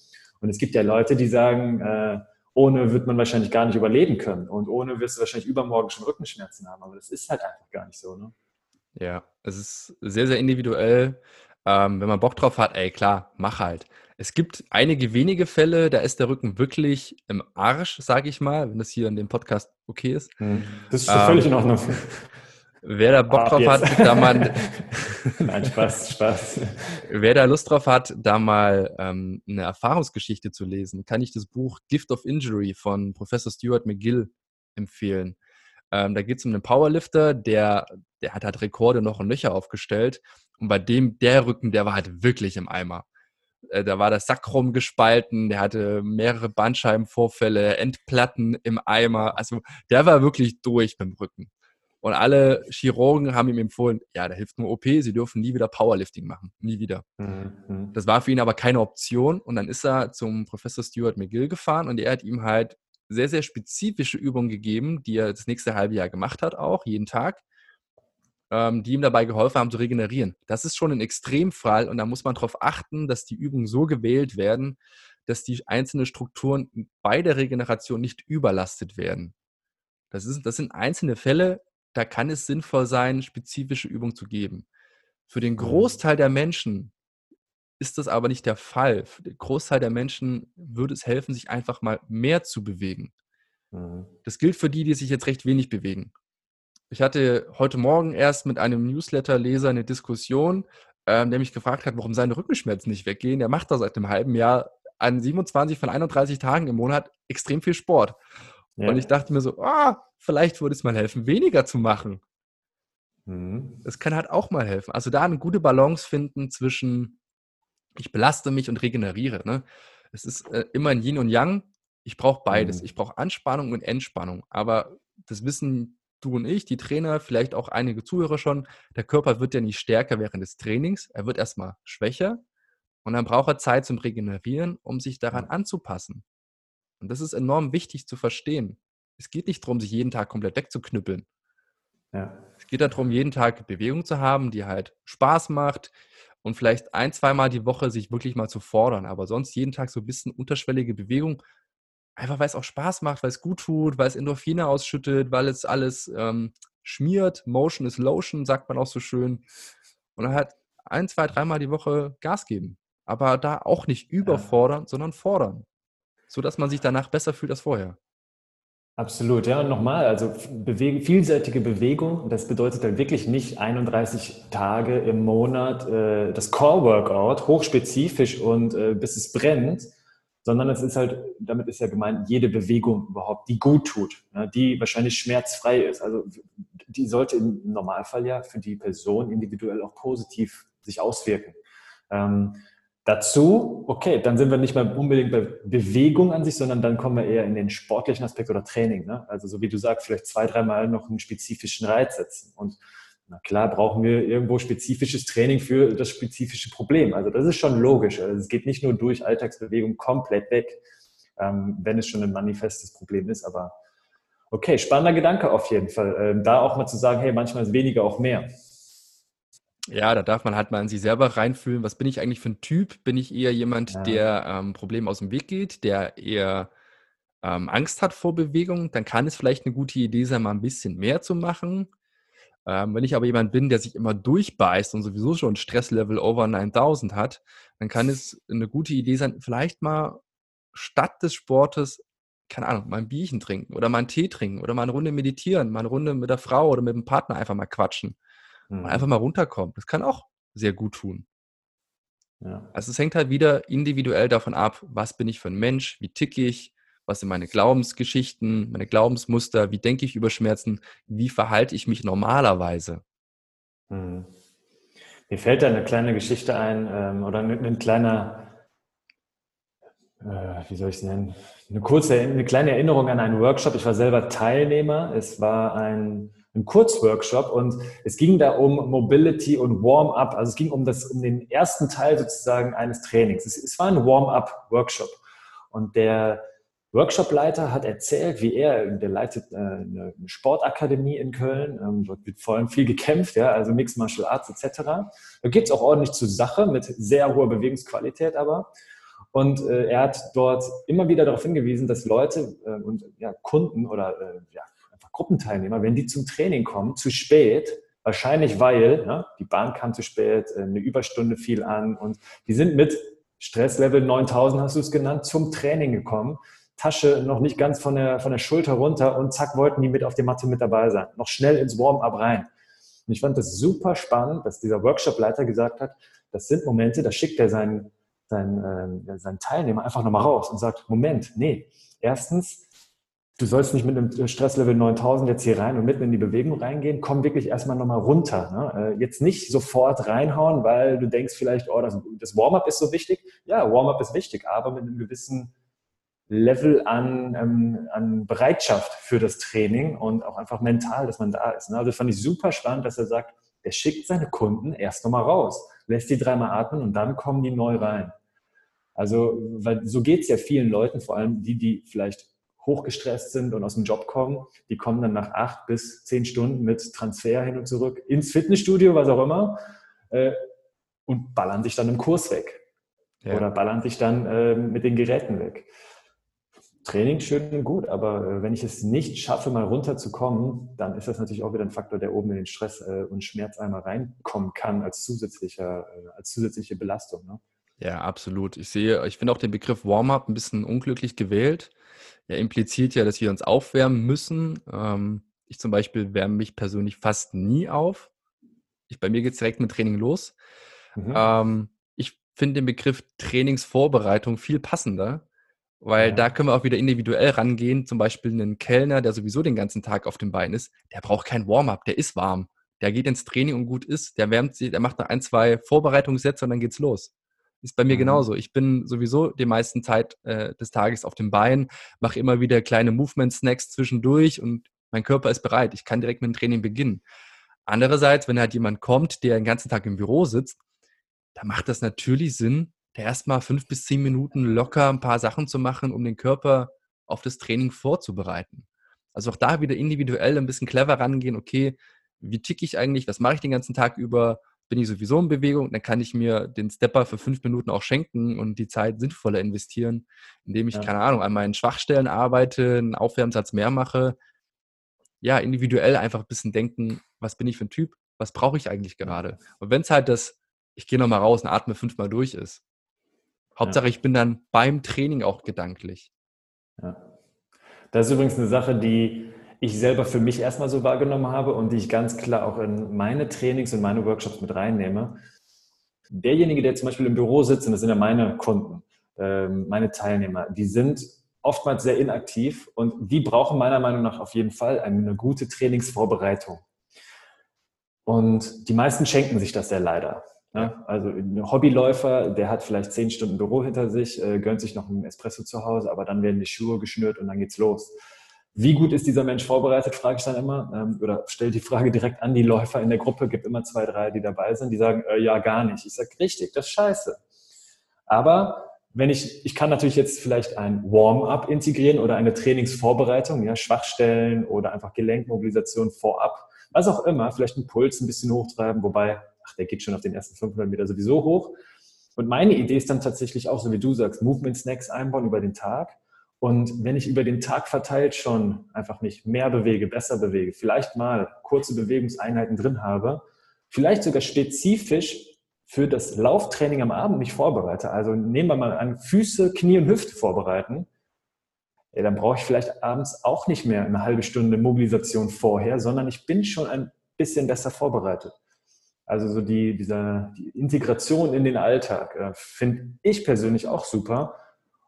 A: Und es gibt ja Leute, die sagen, äh, ohne wird man wahrscheinlich gar nicht überleben können. Und ohne wirst du wahrscheinlich übermorgen schon Rückenschmerzen haben. Aber das ist halt einfach gar nicht so. Ne?
C: Ja, es ist sehr, sehr individuell. Ähm, wenn man Bock drauf hat, ey, klar, mach halt. Es gibt einige wenige Fälle, da ist der Rücken wirklich im Arsch, sage ich mal, wenn das hier in dem Podcast okay ist. Hm.
A: Das ist ähm, völlig in Ordnung.
C: Wer da Bock drauf jetzt. hat, da mal.
A: Nein, Spaß, Spaß.
C: Wer da Lust drauf hat, da mal ähm, eine Erfahrungsgeschichte zu lesen, kann ich das Buch Gift of Injury von Professor Stuart McGill empfehlen. Ähm, da geht es um einen Powerlifter, der, der hat halt Rekorde noch und Löcher aufgestellt. Und bei dem, der Rücken, der war halt wirklich im Eimer. Äh, da war das Sakrum gespalten, der hatte mehrere Bandscheibenvorfälle, Endplatten im Eimer. Also der war wirklich durch dem Rücken. Und alle Chirurgen haben ihm empfohlen, ja, da hilft nur OP, sie dürfen nie wieder Powerlifting machen. Nie wieder. Mhm. Das war für ihn aber keine Option. Und dann ist er zum Professor Stuart McGill gefahren und er hat ihm halt sehr, sehr spezifische Übungen gegeben, die er das nächste halbe Jahr gemacht hat, auch jeden Tag, ähm, die ihm dabei geholfen haben zu regenerieren. Das ist schon ein Extremfall und da muss man darauf achten, dass die Übungen so gewählt werden, dass die einzelnen Strukturen bei der Regeneration nicht überlastet werden. Das, ist, das sind einzelne Fälle, da kann es sinnvoll sein, spezifische Übungen zu geben. Für den mhm. Großteil der Menschen ist das aber nicht der Fall. Für den Großteil der Menschen würde es helfen, sich einfach mal mehr zu bewegen. Mhm. Das gilt für die, die sich jetzt recht wenig bewegen. Ich hatte heute Morgen erst mit einem Newsletter-Leser eine Diskussion, ähm, der mich gefragt hat, warum seine Rückenschmerzen nicht weggehen. Der macht da seit einem halben Jahr an 27 von 31 Tagen im Monat extrem viel Sport. Ja. Und ich dachte mir so, ah, vielleicht würde es mal helfen, weniger zu machen. Mhm. Das kann halt auch mal helfen. Also da eine gute Balance finden zwischen, ich belaste mich und regeneriere. Ne? Es ist äh, immer ein Yin und Yang. Ich brauche beides. Mhm. Ich brauche Anspannung und Entspannung. Aber das wissen du und ich, die Trainer, vielleicht auch einige Zuhörer schon, der Körper wird ja nicht stärker während des Trainings. Er wird erstmal schwächer und dann braucht er Zeit zum Regenerieren, um sich daran anzupassen. Und das ist enorm wichtig zu verstehen. Es geht nicht darum, sich jeden Tag komplett wegzuknüppeln. Ja. Es geht darum, jeden Tag Bewegung zu haben, die halt Spaß macht und vielleicht ein, zweimal die Woche sich wirklich mal zu fordern. Aber sonst jeden Tag so ein bisschen unterschwellige Bewegung, einfach weil es auch Spaß macht, weil es gut tut, weil es Endorphine ausschüttet, weil es alles ähm, schmiert. Motion is Lotion, sagt man auch so schön. Und dann halt ein, zwei, dreimal die Woche Gas geben. Aber da auch nicht überfordern, ja. sondern fordern sodass man sich danach besser fühlt als vorher.
A: Absolut, ja. Und nochmal, also Bewege, vielseitige Bewegung, das bedeutet dann wirklich nicht 31 Tage im Monat äh, das Core-Workout, hochspezifisch und äh, bis es brennt, sondern es ist halt, damit ist ja gemeint, jede Bewegung überhaupt, die gut tut, ja, die wahrscheinlich schmerzfrei ist. Also die sollte im Normalfall ja für die Person individuell auch positiv sich auswirken. Ähm, Dazu, okay, dann sind wir nicht mehr unbedingt bei Bewegung an sich, sondern dann kommen wir eher in den sportlichen Aspekt oder Training. Ne? Also so wie du sagst, vielleicht zwei, dreimal noch einen spezifischen Reiz setzen. Und na klar brauchen wir irgendwo spezifisches Training für das spezifische Problem. Also das ist schon logisch. Also es geht nicht nur durch Alltagsbewegung komplett weg, ähm, wenn es schon ein manifestes Problem ist. Aber okay, spannender Gedanke auf jeden Fall. Ähm, da auch mal zu sagen, hey, manchmal ist weniger auch mehr.
C: Ja, da darf man halt mal in sich selber reinfühlen. Was bin ich eigentlich für ein Typ? Bin ich eher jemand, ja. der ähm, Problemen aus dem Weg geht, der eher ähm, Angst hat vor Bewegung? Dann kann es vielleicht eine gute Idee sein, mal ein bisschen mehr zu machen. Ähm, wenn ich aber jemand bin, der sich immer durchbeißt und sowieso schon Stresslevel over 9000 hat, dann kann es eine gute Idee sein, vielleicht mal statt des Sportes, keine Ahnung, mal ein Bierchen trinken oder mal einen Tee trinken oder mal eine Runde meditieren, mal eine Runde mit der Frau oder mit dem Partner einfach mal quatschen mhm. einfach mal runterkommt. Das kann auch sehr gut tun. Ja. Also es hängt halt wieder individuell davon ab, was bin ich für ein Mensch, wie ticke ich, was sind meine Glaubensgeschichten, meine Glaubensmuster, wie denke ich über Schmerzen, wie verhalte ich mich normalerweise.
A: Mhm. Mir fällt da eine kleine Geschichte ein ähm, oder ein, ein kleiner, äh, wie soll ich es nennen, eine kurze, eine kleine Erinnerung an einen Workshop. Ich war selber Teilnehmer. Es war ein ein Kurzworkshop und es ging da um Mobility und Warm-up. Also es ging um, das, um den ersten Teil sozusagen eines Trainings. Es, es war ein Warm-up-Workshop und der Workshopleiter hat erzählt, wie er, der leitet äh, eine Sportakademie in Köln, ähm, dort wird vor allem viel gekämpft, ja, also Mixed Martial Arts etc. Da geht es auch ordentlich zur Sache mit sehr hoher Bewegungsqualität aber. Und äh, er hat dort immer wieder darauf hingewiesen, dass Leute äh, und ja, Kunden oder äh, ja, Gruppenteilnehmer, wenn die zum Training kommen, zu spät, wahrscheinlich weil ja, die Bahn kam zu spät, äh, eine Überstunde fiel an und die sind mit Stresslevel 9000, hast du es genannt, zum Training gekommen. Tasche noch nicht ganz von der, von der Schulter runter und zack, wollten die mit auf der Matte mit dabei sein. Noch schnell ins Warm-up rein. Und ich fand das super spannend, dass dieser Workshop-Leiter gesagt hat, das sind Momente, da schickt er seinen, seinen, äh, seinen Teilnehmer einfach nochmal raus und sagt, Moment, nee, erstens, du sollst nicht mit einem Stresslevel 9000 jetzt hier rein und mitten in die Bewegung reingehen. Komm wirklich erstmal nochmal runter. Ne? Äh, jetzt nicht sofort reinhauen, weil du denkst vielleicht, oh, das, das Warm-up ist so wichtig. Ja, Warm-up ist wichtig, aber mit einem gewissen Level an, ähm, an Bereitschaft für das Training und auch einfach mental, dass man da ist. Ne? Also fand ich super spannend, dass er sagt, er schickt seine Kunden erst nochmal raus, lässt die dreimal atmen und dann kommen die neu rein. Also, weil so geht es ja vielen Leuten, vor allem die, die vielleicht hochgestresst sind und aus dem Job kommen, die kommen dann nach acht bis zehn Stunden mit Transfer hin und zurück ins Fitnessstudio, was auch immer, äh, und ballern sich dann im Kurs weg. Ja. Oder ballern sich dann äh, mit den Geräten weg. Training schön und gut, aber äh, wenn ich es nicht schaffe, mal runterzukommen, dann ist das natürlich auch wieder ein Faktor, der oben in den Stress äh, und Schmerz einmal reinkommen kann als, zusätzlicher, äh, als zusätzliche Belastung. Ne?
C: Ja, absolut. Ich sehe, ich finde auch den Begriff Warm-up ein bisschen unglücklich gewählt. Er impliziert ja, dass wir uns aufwärmen müssen. Ähm, ich zum Beispiel wärme mich persönlich fast nie auf. Ich, bei mir geht es direkt mit Training los. Mhm. Ähm, ich finde den Begriff Trainingsvorbereitung viel passender, weil ja. da können wir auch wieder individuell rangehen. Zum Beispiel einen Kellner, der sowieso den ganzen Tag auf dem Bein ist, der braucht kein Warm-up, der ist warm. Der geht ins Training und gut ist, der wärmt sich, der macht noch ein, zwei Vorbereitungssätze und dann geht's los. Ist bei mir mhm. genauso. Ich bin sowieso die meisten Zeit äh, des Tages auf dem Bein, mache immer wieder kleine Movement-Snacks zwischendurch und mein Körper ist bereit. Ich kann direkt mit dem Training beginnen. Andererseits, wenn halt jemand kommt, der den ganzen Tag im Büro sitzt, da macht das natürlich Sinn, da erstmal fünf bis zehn Minuten locker ein paar Sachen zu machen, um den Körper auf das Training vorzubereiten. Also auch da wieder individuell ein bisschen clever rangehen, okay, wie ticke ich eigentlich, was mache ich den ganzen Tag über, bin ich sowieso in Bewegung, dann kann ich mir den Stepper für fünf Minuten auch schenken und die Zeit sinnvoller investieren, indem ich, ja. keine Ahnung, an meinen Schwachstellen arbeite, einen Aufwärmsatz mehr mache. Ja, individuell einfach ein bisschen denken, was bin ich für ein Typ, was brauche ich eigentlich gerade? Und wenn es halt das, ich gehe nochmal raus und atme fünfmal durch ist, Hauptsache, ja. ich bin dann beim Training auch gedanklich.
A: Ja. Das ist übrigens eine Sache, die ich selber für mich erstmal so wahrgenommen habe und die ich ganz klar auch in meine Trainings und meine Workshops mit reinnehme. Derjenige, der zum Beispiel im Büro sitzt, und das sind ja meine Kunden, ähm, meine Teilnehmer, die sind oftmals sehr inaktiv und die brauchen meiner Meinung nach auf jeden Fall eine gute Trainingsvorbereitung. Und die meisten schenken sich das ja leider. Ja, also ein Hobbyläufer, der hat vielleicht zehn Stunden Büro hinter sich, äh, gönnt sich noch einen Espresso zu Hause, aber dann werden die Schuhe geschnürt und dann geht's los. Wie gut ist dieser Mensch vorbereitet, frage ich dann immer. Ähm, oder stelle die Frage direkt an die Läufer in der Gruppe, gibt immer zwei, drei, die dabei sind, die sagen, äh, ja, gar nicht. Ich sage, richtig, das ist scheiße. Aber wenn ich, ich kann natürlich jetzt vielleicht ein Warm-up integrieren oder eine Trainingsvorbereitung, ja, Schwachstellen oder einfach Gelenkmobilisation vorab, was auch immer, vielleicht einen Puls ein bisschen hochtreiben, wobei, ach, der geht schon auf den ersten 500 Meter sowieso hoch. Und meine Idee ist dann tatsächlich auch, so wie du sagst, Movement Snacks einbauen über den Tag und wenn ich über den Tag verteilt schon einfach mich mehr bewege, besser bewege, vielleicht mal kurze Bewegungseinheiten drin habe, vielleicht sogar spezifisch für das Lauftraining am Abend mich vorbereite, also nehmen wir mal an, Füße, Knie und Hüfte vorbereiten, ja, dann brauche ich vielleicht abends auch nicht mehr eine halbe Stunde Mobilisation vorher, sondern ich bin schon ein bisschen besser vorbereitet. Also so die, dieser, die Integration in den Alltag äh, finde ich persönlich auch super.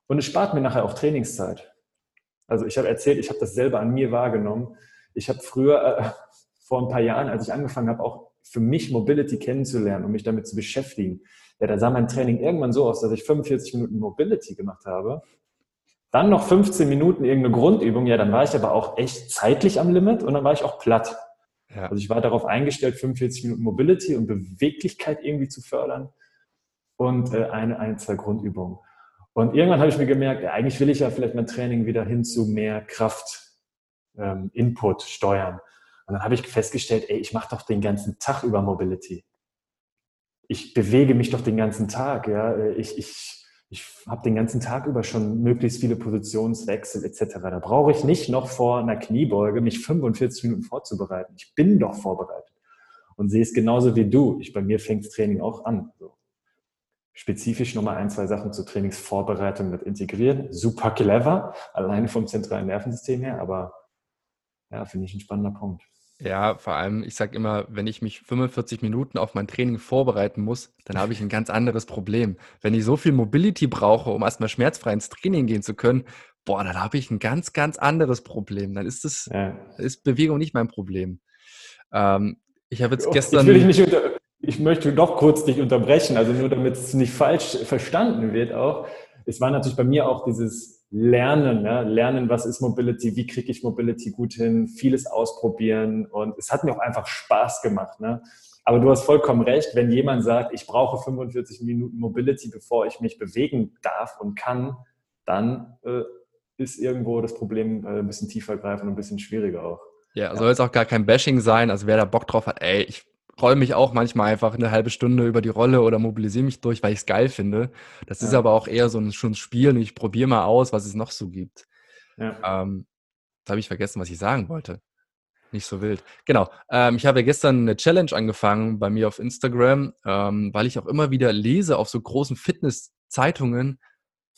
A: Und es spart mir nachher auch Trainingszeit. Also ich habe erzählt, ich habe das selber an mir wahrgenommen. Ich habe früher, äh, vor ein paar Jahren, als ich angefangen habe, auch für mich Mobility kennenzulernen und mich damit zu beschäftigen, ja, da sah mein Training irgendwann so aus, dass ich 45 Minuten Mobility gemacht habe. Dann noch 15 Minuten irgendeine Grundübung. Ja, dann war ich aber auch echt zeitlich am Limit und dann war ich auch platt. Ja. Also ich war darauf eingestellt, 45 Minuten Mobility und Beweglichkeit irgendwie zu fördern und äh, eine, ein, zwei Grundübungen. Und irgendwann habe ich mir gemerkt, ja, eigentlich will ich ja vielleicht mein Training wieder hin zu mehr Kraft, ähm, Input steuern. Und dann habe ich festgestellt, ey, ich mache doch den ganzen Tag über Mobility. Ich bewege mich doch den ganzen Tag. Ja? Ich, ich, ich habe den ganzen Tag über schon möglichst viele Positionswechsel etc. Da brauche ich nicht noch vor einer Kniebeuge mich 45 Minuten vorzubereiten. Ich bin doch vorbereitet und sehe es genauso wie du. Ich, bei mir fängt das Training auch an. So spezifisch nochmal ein, zwei Sachen zur Trainingsvorbereitung mit integrieren. Super clever, alleine vom zentralen Nervensystem her, aber ja, finde ich ein spannender Punkt.
C: Ja, vor allem, ich sage immer, wenn ich mich 45 Minuten auf mein Training vorbereiten muss, dann habe ich ein ganz anderes Problem. Wenn ich so viel Mobility brauche, um erstmal schmerzfrei ins Training gehen zu können, boah, dann habe ich ein ganz, ganz anderes Problem. Dann ist das, ja. ist Bewegung nicht mein Problem. Ähm, ich habe jetzt gestern.
A: Ich will dich nicht unter, ich möchte doch kurz dich unterbrechen, also nur damit es nicht falsch verstanden wird auch. Es war natürlich bei mir auch dieses, lernen, ja? lernen, was ist Mobility, wie kriege ich Mobility gut hin, vieles ausprobieren und es hat mir auch einfach Spaß gemacht. Ne? Aber du hast vollkommen recht, wenn jemand sagt, ich brauche 45 Minuten Mobility, bevor ich mich bewegen darf und kann, dann äh, ist irgendwo das Problem äh, ein bisschen tiefer greifen und ein bisschen schwieriger auch.
C: Ja, soll jetzt auch gar kein Bashing sein. Also wer da Bock drauf hat, ey, ich rolle mich auch manchmal einfach eine halbe Stunde über die Rolle oder mobilisiere mich durch, weil ich es geil finde. Das ja. ist aber auch eher so ein, schon Spiel und ich probiere mal aus, was es noch so gibt. Ja. Ähm, jetzt habe ich vergessen, was ich sagen wollte. Nicht so wild. Genau. Ähm, ich habe gestern eine Challenge angefangen bei mir auf Instagram, ähm, weil ich auch immer wieder lese auf so großen Fitness-Zeitungen,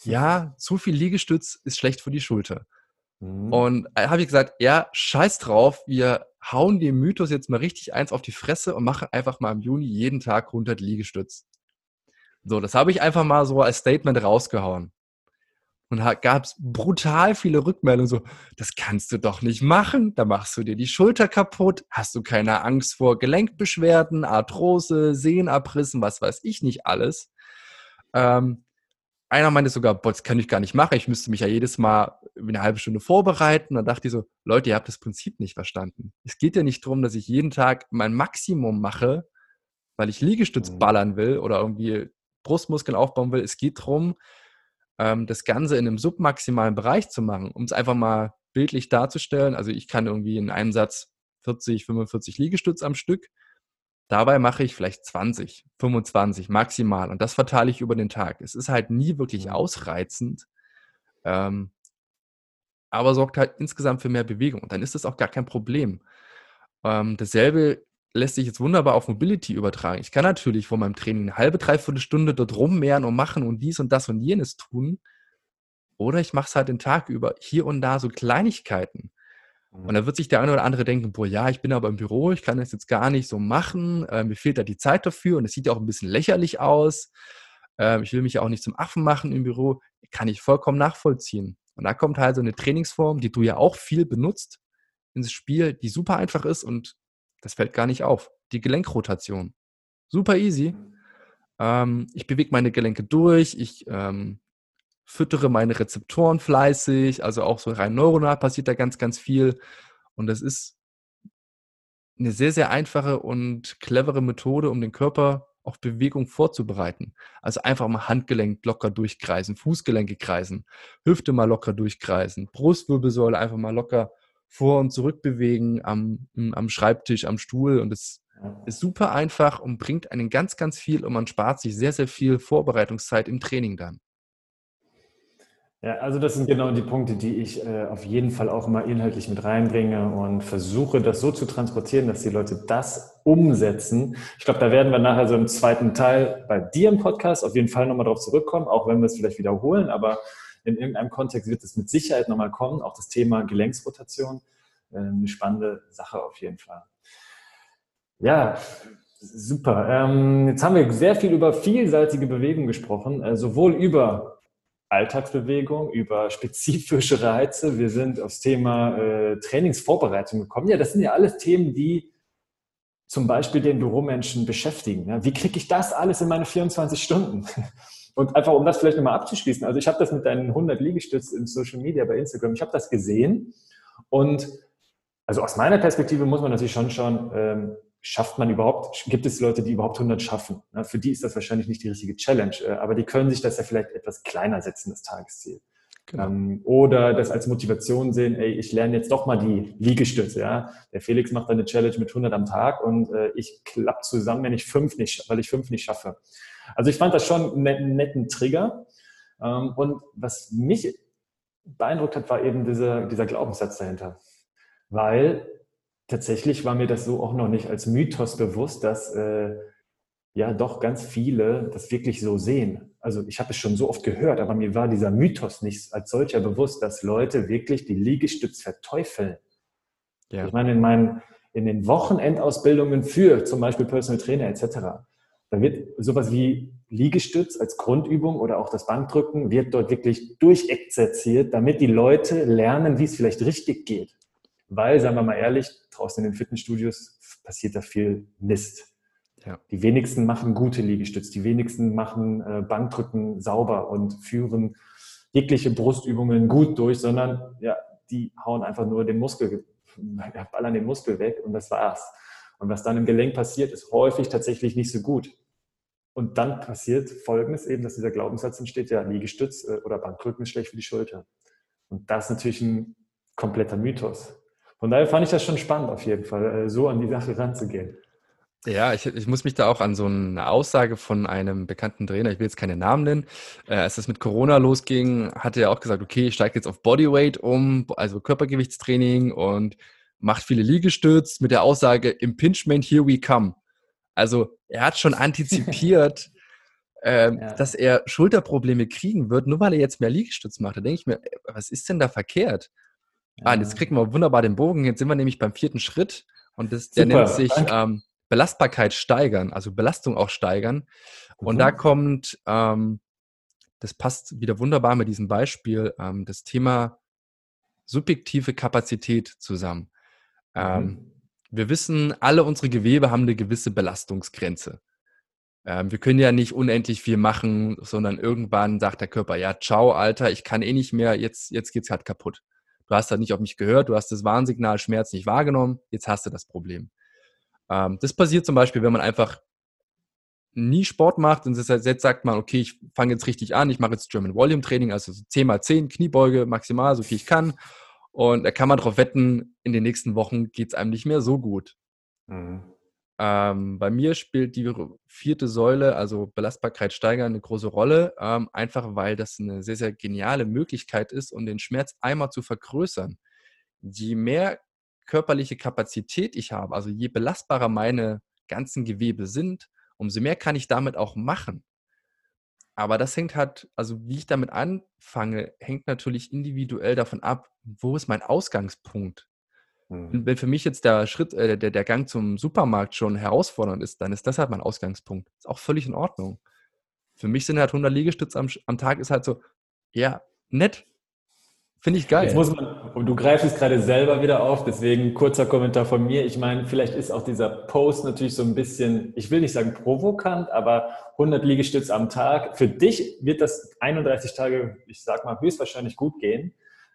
C: ja, zu viel Liegestütz ist schlecht für die Schulter. Mhm. Und äh, habe ich gesagt, ja, scheiß drauf, wir hauen dem Mythos jetzt mal richtig eins auf die Fresse und machen einfach mal im Juni jeden Tag 100 Liegestütz. So, das habe ich einfach mal so als Statement rausgehauen. Und da gab es brutal viele Rückmeldungen, so, das kannst du doch nicht machen, da machst du dir die Schulter kaputt, hast du keine Angst vor Gelenkbeschwerden, Arthrose, Sehnenabrissen, was weiß ich nicht alles. Ähm, einer meinte sogar, boah, das kann ich gar nicht machen, ich müsste mich ja jedes Mal eine halbe Stunde vorbereiten. Dann dachte ich so, Leute, ihr habt das Prinzip nicht verstanden. Es geht ja nicht darum, dass ich jeden Tag mein Maximum mache, weil ich Liegestütz mhm. ballern will oder irgendwie Brustmuskeln aufbauen will. Es geht darum, ähm, das Ganze in einem submaximalen Bereich zu machen, um es einfach mal bildlich darzustellen. Also ich kann irgendwie in einem Satz 40, 45 Liegestütz am Stück Dabei mache ich vielleicht 20, 25 maximal und das verteile ich über den Tag. Es ist halt nie wirklich mhm. ausreizend, ähm, aber sorgt halt insgesamt für mehr Bewegung und dann ist das auch gar kein Problem. Ähm, dasselbe lässt sich jetzt wunderbar auf Mobility übertragen. Ich kann natürlich vor meinem Training eine halbe, dreiviertel Stunde dort rummehren und machen und dies und das und jenes tun. Oder ich mache es halt den Tag über hier und da so Kleinigkeiten. Und da wird sich der eine oder andere denken, boah, ja, ich bin aber im Büro, ich kann das jetzt gar nicht so machen, äh, mir fehlt da die Zeit dafür und es sieht ja auch ein bisschen lächerlich aus. Äh, ich will mich ja auch nicht zum Affen machen im Büro, kann ich vollkommen nachvollziehen. Und da kommt halt so eine Trainingsform, die du ja auch viel benutzt, ins Spiel, die super einfach ist und das fällt gar nicht auf. Die Gelenkrotation. Super easy. Ähm, ich bewege meine Gelenke durch, ich ähm, füttere meine Rezeptoren fleißig, also auch so rein neuronal passiert da ganz, ganz viel. Und das ist eine sehr, sehr einfache und clevere Methode, um den Körper auf Bewegung vorzubereiten. Also einfach mal Handgelenk locker durchkreisen, Fußgelenke kreisen, Hüfte mal locker durchkreisen, Brustwirbelsäule einfach mal locker vor und zurück bewegen am, am Schreibtisch, am Stuhl. Und es ist super einfach und bringt einen ganz, ganz viel und man spart sich sehr, sehr viel Vorbereitungszeit im Training dann.
A: Ja, also das sind genau die Punkte, die ich äh, auf jeden Fall auch mal inhaltlich mit reinbringe und versuche, das so zu transportieren, dass die Leute das umsetzen. Ich glaube, da werden wir nachher so im zweiten Teil bei dir im Podcast auf jeden Fall nochmal drauf zurückkommen, auch wenn wir es vielleicht wiederholen, aber in irgendeinem Kontext wird es mit Sicherheit nochmal kommen. Auch das Thema Gelenksrotation, äh, eine spannende Sache auf jeden Fall. Ja, super. Ähm, jetzt haben wir sehr viel über vielseitige Bewegung gesprochen, äh, sowohl über Alltagsbewegung, über spezifische Reize. Wir sind aufs Thema äh, Trainingsvorbereitung gekommen. Ja, das sind ja alles Themen, die zum Beispiel den Büromenschen beschäftigen. Ja, wie kriege ich das alles in meine 24 Stunden? Und einfach, um das vielleicht nochmal abzuschließen. Also ich habe das mit deinen 100 Liegestützen im Social Media bei Instagram, ich habe das gesehen. Und also aus meiner Perspektive muss man natürlich schon schauen, ähm, schafft man überhaupt, gibt es Leute, die überhaupt 100 schaffen? Für die ist das wahrscheinlich nicht die richtige Challenge, äh, aber die können sich das ja vielleicht etwas kleiner setzen, das Tagesziel. Genau. Ähm, oder das als Motivation sehen, ey, ich lerne jetzt doch mal die Liegestütze. Ja? Der Felix macht eine Challenge mit 100 am Tag und äh, ich klapp zusammen, wenn ich fünf nicht, weil ich fünf nicht schaffe. Also ich fand das schon einen netten Trigger. Ähm, und was mich beeindruckt hat, war eben dieser, dieser Glaubenssatz dahinter. Weil tatsächlich war mir das so auch noch nicht als Mythos bewusst, dass äh, ja doch ganz viele das wirklich so sehen. Also ich habe es schon so oft gehört, aber mir war dieser Mythos nicht als solcher bewusst, dass Leute wirklich die Liegestütz verteufeln. Ja. Ich meine, in meinen in den Wochenendausbildungen für zum Beispiel Personal Trainer etc. Da wird sowas wie Liegestütz als Grundübung oder auch das Bankdrücken wird dort wirklich durchexerziert, damit die Leute lernen, wie es vielleicht richtig geht. Weil, sagen wir mal ehrlich, draußen in den Fitnessstudios passiert da viel Mist. Ja. Die wenigsten machen gute Liegestütze, die wenigsten machen äh, Bankdrücken sauber und führen jegliche Brustübungen gut durch, sondern ja, die hauen einfach nur den Muskel, ballern den Muskel weg und das war's. Und was dann im Gelenk passiert, ist häufig tatsächlich nicht so gut. Und dann passiert Folgendes eben, dass dieser Glaubenssatz entsteht, ja, Liegestütz äh, oder Bankdrücken ist schlecht für die Schulter. Und das ist natürlich ein kompletter Mythos. Von daher fand ich das schon spannend auf jeden Fall, äh, so an die Sache ranzugehen.
C: Ja, ich, ich muss mich da auch an so eine Aussage von einem bekannten Trainer, ich will jetzt keine Namen nennen, äh, als das mit Corona losging, hat er auch gesagt, okay, ich steige jetzt auf Bodyweight um, also Körpergewichtstraining und macht viele Liegestütz mit der Aussage, Impingement, here we come. Also er hat schon antizipiert, ähm, ja. dass er Schulterprobleme kriegen wird, nur weil er jetzt mehr Liegestütz macht. Da denke ich mir, was ist denn da verkehrt? Ja. Ah, jetzt kriegen wir wunderbar den Bogen. Jetzt sind wir nämlich beim vierten Schritt und das, der Super, nennt sich ähm, Belastbarkeit steigern, also Belastung auch steigern. Und mhm. da kommt, ähm, das passt wieder wunderbar mit diesem Beispiel, ähm, das Thema subjektive Kapazität zusammen. Ähm, mhm. Wir wissen, alle unsere Gewebe haben eine gewisse Belastungsgrenze. Ähm, wir können ja nicht unendlich viel machen, sondern irgendwann sagt der Körper, ja, ciao, Alter, ich kann eh nicht mehr, jetzt, jetzt geht's halt kaputt. Du hast halt nicht auf mich gehört, du hast das Warnsignal Schmerz nicht wahrgenommen, jetzt hast du das Problem. Ähm, das passiert zum Beispiel, wenn man einfach nie Sport macht und jetzt sagt man, okay, ich fange jetzt richtig an, ich mache jetzt German Volume Training, also 10 mal 10 Kniebeuge maximal, so viel ich kann. Und da kann man darauf wetten, in den nächsten Wochen geht es einem nicht mehr so gut. Mhm. Ähm, bei mir spielt die vierte Säule, also Belastbarkeit steigern, eine große Rolle, ähm, einfach weil das eine sehr, sehr geniale Möglichkeit ist, um den Schmerz einmal zu vergrößern. Je mehr körperliche Kapazität ich habe, also je belastbarer meine ganzen Gewebe sind, umso mehr kann ich damit auch machen. Aber das hängt halt, also wie ich damit anfange, hängt natürlich individuell davon ab, wo ist mein Ausgangspunkt. Mhm. Wenn für mich jetzt der Schritt, äh, der, der Gang zum Supermarkt schon herausfordernd ist, dann ist das halt mein Ausgangspunkt. Ist auch völlig in Ordnung. Für mich sind halt 100 Liegestütze am, am Tag ist halt so, ja, nett. Finde ich geil.
A: Jetzt muss man, und du greifst es gerade selber wieder auf, deswegen kurzer Kommentar von mir. Ich meine, vielleicht ist auch dieser Post natürlich so ein bisschen, ich will nicht sagen provokant, aber 100 Liegestütze am Tag. Für dich wird das 31 Tage, ich sag mal, höchstwahrscheinlich gut gehen.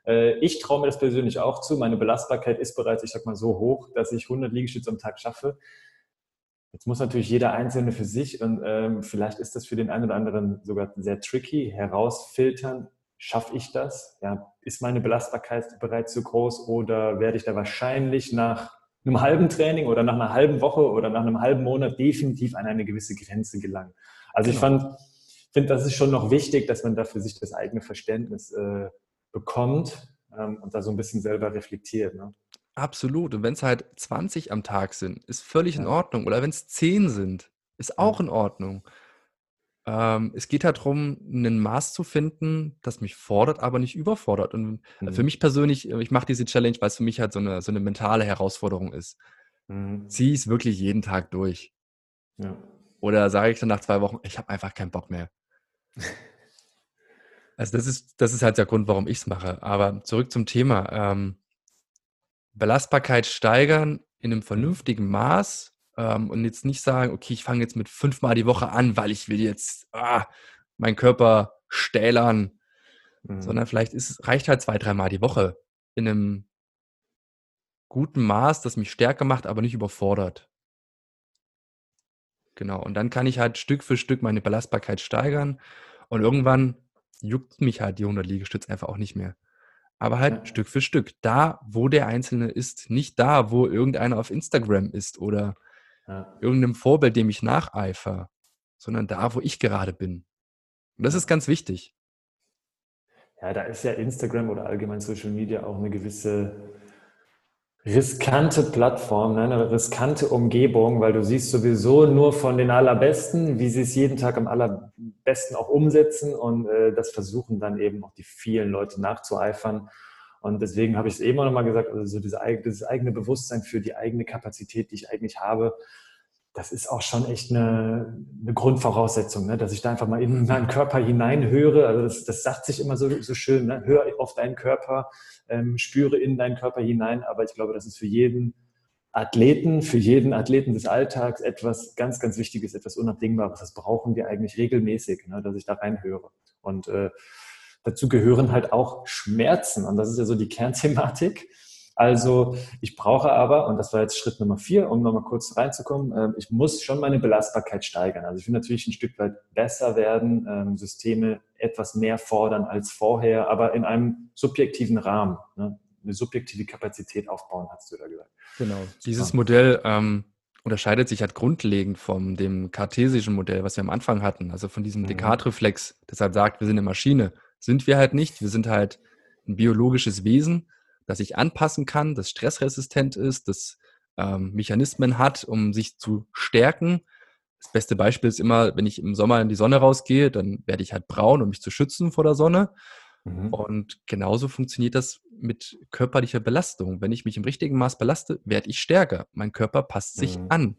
A: Äh, ich traue mir das persönlich auch zu. Meine Belastbarkeit ist bereits, ich sag mal, so hoch, dass ich 100 Liegestütze am Tag schaffe. Jetzt muss natürlich jeder Einzelne für sich und ähm, vielleicht ist das für den einen oder anderen sogar sehr tricky, herausfiltern, schaffe ich das? Ja, ist meine Belastbarkeit bereits zu groß oder werde ich da wahrscheinlich nach einem halben Training oder nach einer halben Woche oder nach einem halben Monat definitiv an eine gewisse Grenze gelangen? Also genau. ich fand, finde, das ist schon noch wichtig, dass man da für sich das eigene Verständnis äh, bekommt ähm, und da so ein bisschen selber reflektiert. Ne?
C: Absolut. Und wenn es halt 20 am Tag sind, ist völlig ja. in Ordnung. Oder wenn es 10 sind, ist auch ja. in Ordnung. Ähm, es geht halt darum, ein Maß zu finden, das mich fordert, aber nicht überfordert. Und mhm. für mich persönlich, äh, ich mache diese Challenge, weil es für mich halt so eine, so eine mentale Herausforderung ist. Mhm. Zieh es wirklich jeden Tag durch. Ja. Oder sage ich dann nach zwei Wochen, ich habe einfach keinen Bock mehr. also das ist, das ist halt der Grund, warum ich es mache. Aber zurück zum Thema. Ähm, Belastbarkeit steigern in einem vernünftigen Maß ähm, und jetzt nicht sagen, okay, ich fange jetzt mit fünfmal die Woche an, weil ich will jetzt ah, meinen Körper stählern, mhm. sondern vielleicht ist, reicht halt zwei, dreimal die Woche in einem guten Maß, das mich stärker macht, aber nicht überfordert. Genau. Und dann kann ich halt Stück für Stück meine Belastbarkeit steigern und irgendwann juckt mich halt die 100 Liegestütze einfach auch nicht mehr. Aber halt ja. Stück für Stück. Da, wo der Einzelne ist, nicht da, wo irgendeiner auf Instagram ist oder ja. irgendeinem Vorbild, dem ich nacheifer, sondern da, wo ich gerade bin. Und das ist ganz wichtig.
A: Ja, da ist ja Instagram oder allgemein Social Media auch eine gewisse riskante Plattform, ne? eine riskante Umgebung, weil du siehst sowieso nur von den Allerbesten, wie sie es jeden Tag am allerbesten auch umsetzen und äh, das versuchen dann eben auch die vielen Leute nachzueifern. Und deswegen habe ich es eben auch nochmal gesagt, also so diese, dieses eigene Bewusstsein für die eigene Kapazität, die ich eigentlich habe, das ist auch schon echt eine, eine Grundvoraussetzung, ne? dass ich da einfach mal in meinen Körper hineinhöre. Also das, das sagt sich immer so, so schön, ne? hör auf deinen Körper, ähm, spüre in deinen Körper hinein. Aber ich glaube, das ist für jeden Athleten, für jeden Athleten des Alltags etwas ganz, ganz Wichtiges, etwas Unabdingbares. Das brauchen wir eigentlich regelmäßig, ne? dass ich da reinhöre. Und äh, dazu gehören halt auch Schmerzen. Und das ist ja so die Kernthematik. Also ich brauche aber, und das war jetzt Schritt Nummer vier, um nochmal kurz reinzukommen, äh, ich muss schon meine Belastbarkeit steigern. Also ich will natürlich ein Stück weit besser werden, ähm, Systeme etwas mehr fordern als vorher, aber in einem subjektiven Rahmen. Ne? Eine subjektive Kapazität aufbauen, hast du da gesagt.
C: Genau. Dieses Modell ähm, unterscheidet sich halt grundlegend von dem kartesischen Modell, was wir am Anfang hatten, also von diesem mhm. Descartes-Reflex, das halt sagt, wir sind eine Maschine. Sind wir halt nicht. Wir sind halt ein biologisches Wesen das sich anpassen kann, das stressresistent ist, das ähm, Mechanismen hat, um sich zu stärken. Das beste Beispiel ist immer, wenn ich im Sommer in die Sonne rausgehe, dann werde ich halt braun, um mich zu schützen vor der Sonne. Mhm. Und genauso funktioniert das mit körperlicher Belastung. Wenn ich mich im richtigen Maß belaste, werde ich stärker. Mein Körper passt sich mhm. an.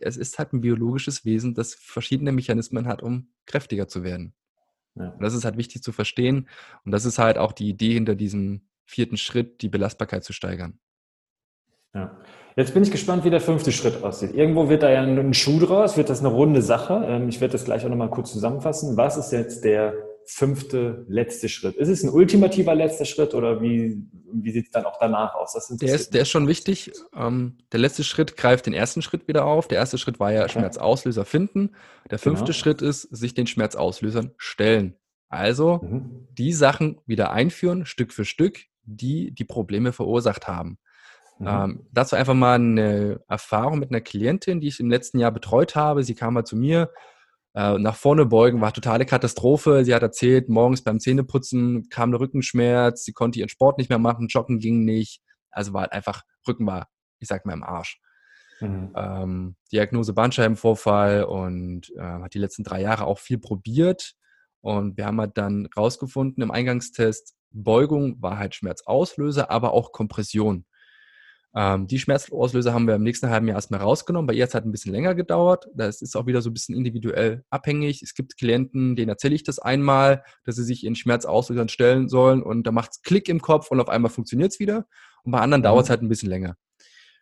C: Es ist halt ein biologisches Wesen, das verschiedene Mechanismen hat, um kräftiger zu werden. Ja. Und das ist halt wichtig zu verstehen. Und das ist halt auch die Idee hinter diesem vierten Schritt, die Belastbarkeit zu steigern.
A: Ja. Jetzt bin ich gespannt, wie der fünfte Schritt aussieht. Irgendwo wird da ja ein Schuh draus, wird das eine runde Sache. Ähm, ich werde das gleich auch nochmal kurz zusammenfassen. Was ist jetzt der fünfte, letzte Schritt? Ist es ein ultimativer letzter Schritt oder wie, wie sieht es dann auch danach aus?
C: der, ist, der ist schon wichtig. Ähm, der letzte Schritt greift den ersten Schritt wieder auf. Der erste Schritt war ja. Schmerzauslöser finden. Der fünfte genau. Schritt ist, sich den Schmerzauslösern stellen. Also mhm. die Sachen wieder einführen, Stück für Stück, die die Probleme verursacht haben. Mhm. Ähm, dazu einfach mal eine Erfahrung mit einer Klientin, die ich im letzten Jahr betreut habe. Sie kam mal zu mir, äh, nach vorne beugen war totale Katastrophe. Sie hat erzählt, morgens beim Zähneputzen kam der Rückenschmerz, sie konnte ihren Sport nicht mehr machen, joggen ging nicht. Also war halt einfach, Rücken war, ich sag mal, im Arsch. Mhm. Ähm, Diagnose Bandscheibenvorfall und äh, hat die letzten drei Jahre auch viel probiert. Und wir haben halt dann rausgefunden im Eingangstest, Beugung war halt Schmerzauslöser, aber auch Kompression. Ähm, die Schmerzauslöser haben wir im nächsten halben Jahr erstmal rausgenommen. Bei ihr hat es halt ein bisschen länger gedauert. Das ist auch wieder so ein bisschen individuell abhängig. Es gibt Klienten, denen erzähle ich das einmal, dass sie sich in Schmerzauslösern stellen sollen und da macht es Klick im Kopf und auf einmal funktioniert es wieder. Und bei anderen mhm. dauert es halt ein bisschen länger.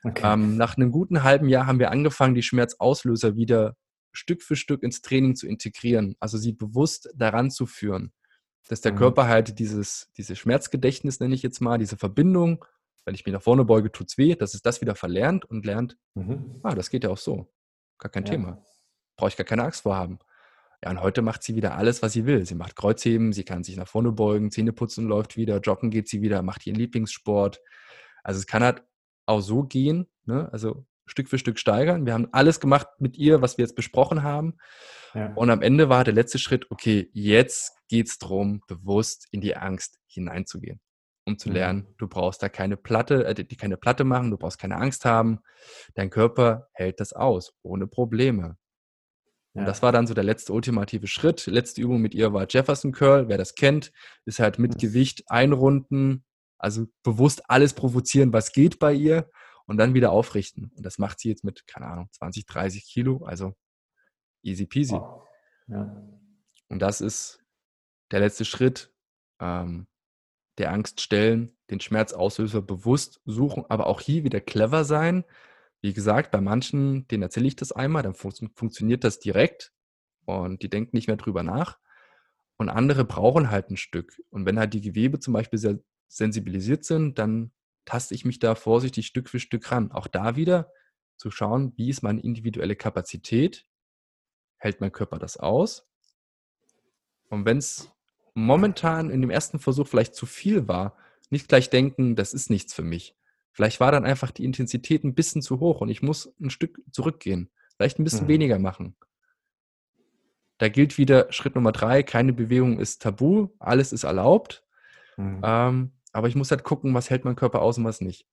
C: Okay. Ähm, nach einem guten halben Jahr haben wir angefangen, die Schmerzauslöser wieder Stück für Stück ins Training zu integrieren, also sie bewusst daran zu führen dass der mhm. Körper halt dieses, dieses Schmerzgedächtnis, nenne ich jetzt mal, diese Verbindung, wenn ich mich nach vorne beuge, tut es weh, dass es das wieder verlernt und lernt, mhm. ah, das geht ja auch so. Gar kein ja. Thema. Brauche ich gar keine Angst vor haben. Ja, und heute macht sie wieder alles, was sie will. Sie macht Kreuzheben, sie kann sich nach vorne beugen, Zähne putzen läuft wieder, joggen geht sie wieder, macht ihren Lieblingssport. Also es kann halt auch so gehen, ne? also Stück für Stück steigern. Wir haben alles gemacht mit ihr, was wir jetzt besprochen haben. Ja. Und am Ende war der letzte Schritt, okay, jetzt geht es darum, bewusst in die Angst hineinzugehen, um zu mhm. lernen, du brauchst da keine Platte, äh, die keine Platte machen, du brauchst keine Angst haben. Dein Körper hält das aus, ohne Probleme. Ja. Und das war dann so der letzte ultimative Schritt. Letzte Übung mit ihr war Jefferson Curl. Wer das kennt, ist halt mit mhm. Gewicht einrunden, also bewusst alles provozieren, was geht bei ihr und dann wieder aufrichten. Und das macht sie jetzt mit, keine Ahnung, 20, 30 Kilo, also easy peasy. Wow. Ja. Und das ist der letzte Schritt, ähm, der Angst stellen, den Schmerzauslöser bewusst suchen, aber auch hier wieder clever sein. Wie gesagt, bei manchen, denen erzähle ich das einmal, dann fun funktioniert das direkt und die denken nicht mehr drüber nach. Und andere brauchen halt ein Stück. Und wenn halt die Gewebe zum Beispiel sehr sensibilisiert sind, dann taste ich mich da vorsichtig Stück für Stück ran. Auch da wieder zu schauen, wie ist meine individuelle Kapazität? Hält mein Körper das aus? Und wenn es momentan in dem ersten Versuch vielleicht zu viel war, nicht gleich denken, das ist nichts für mich. Vielleicht war dann einfach die Intensität ein bisschen zu hoch und ich muss ein Stück zurückgehen. Vielleicht ein bisschen mhm. weniger machen. Da gilt wieder Schritt Nummer drei, keine Bewegung ist tabu, alles ist erlaubt. Mhm. Ähm, aber ich muss halt gucken, was hält mein Körper aus und was nicht.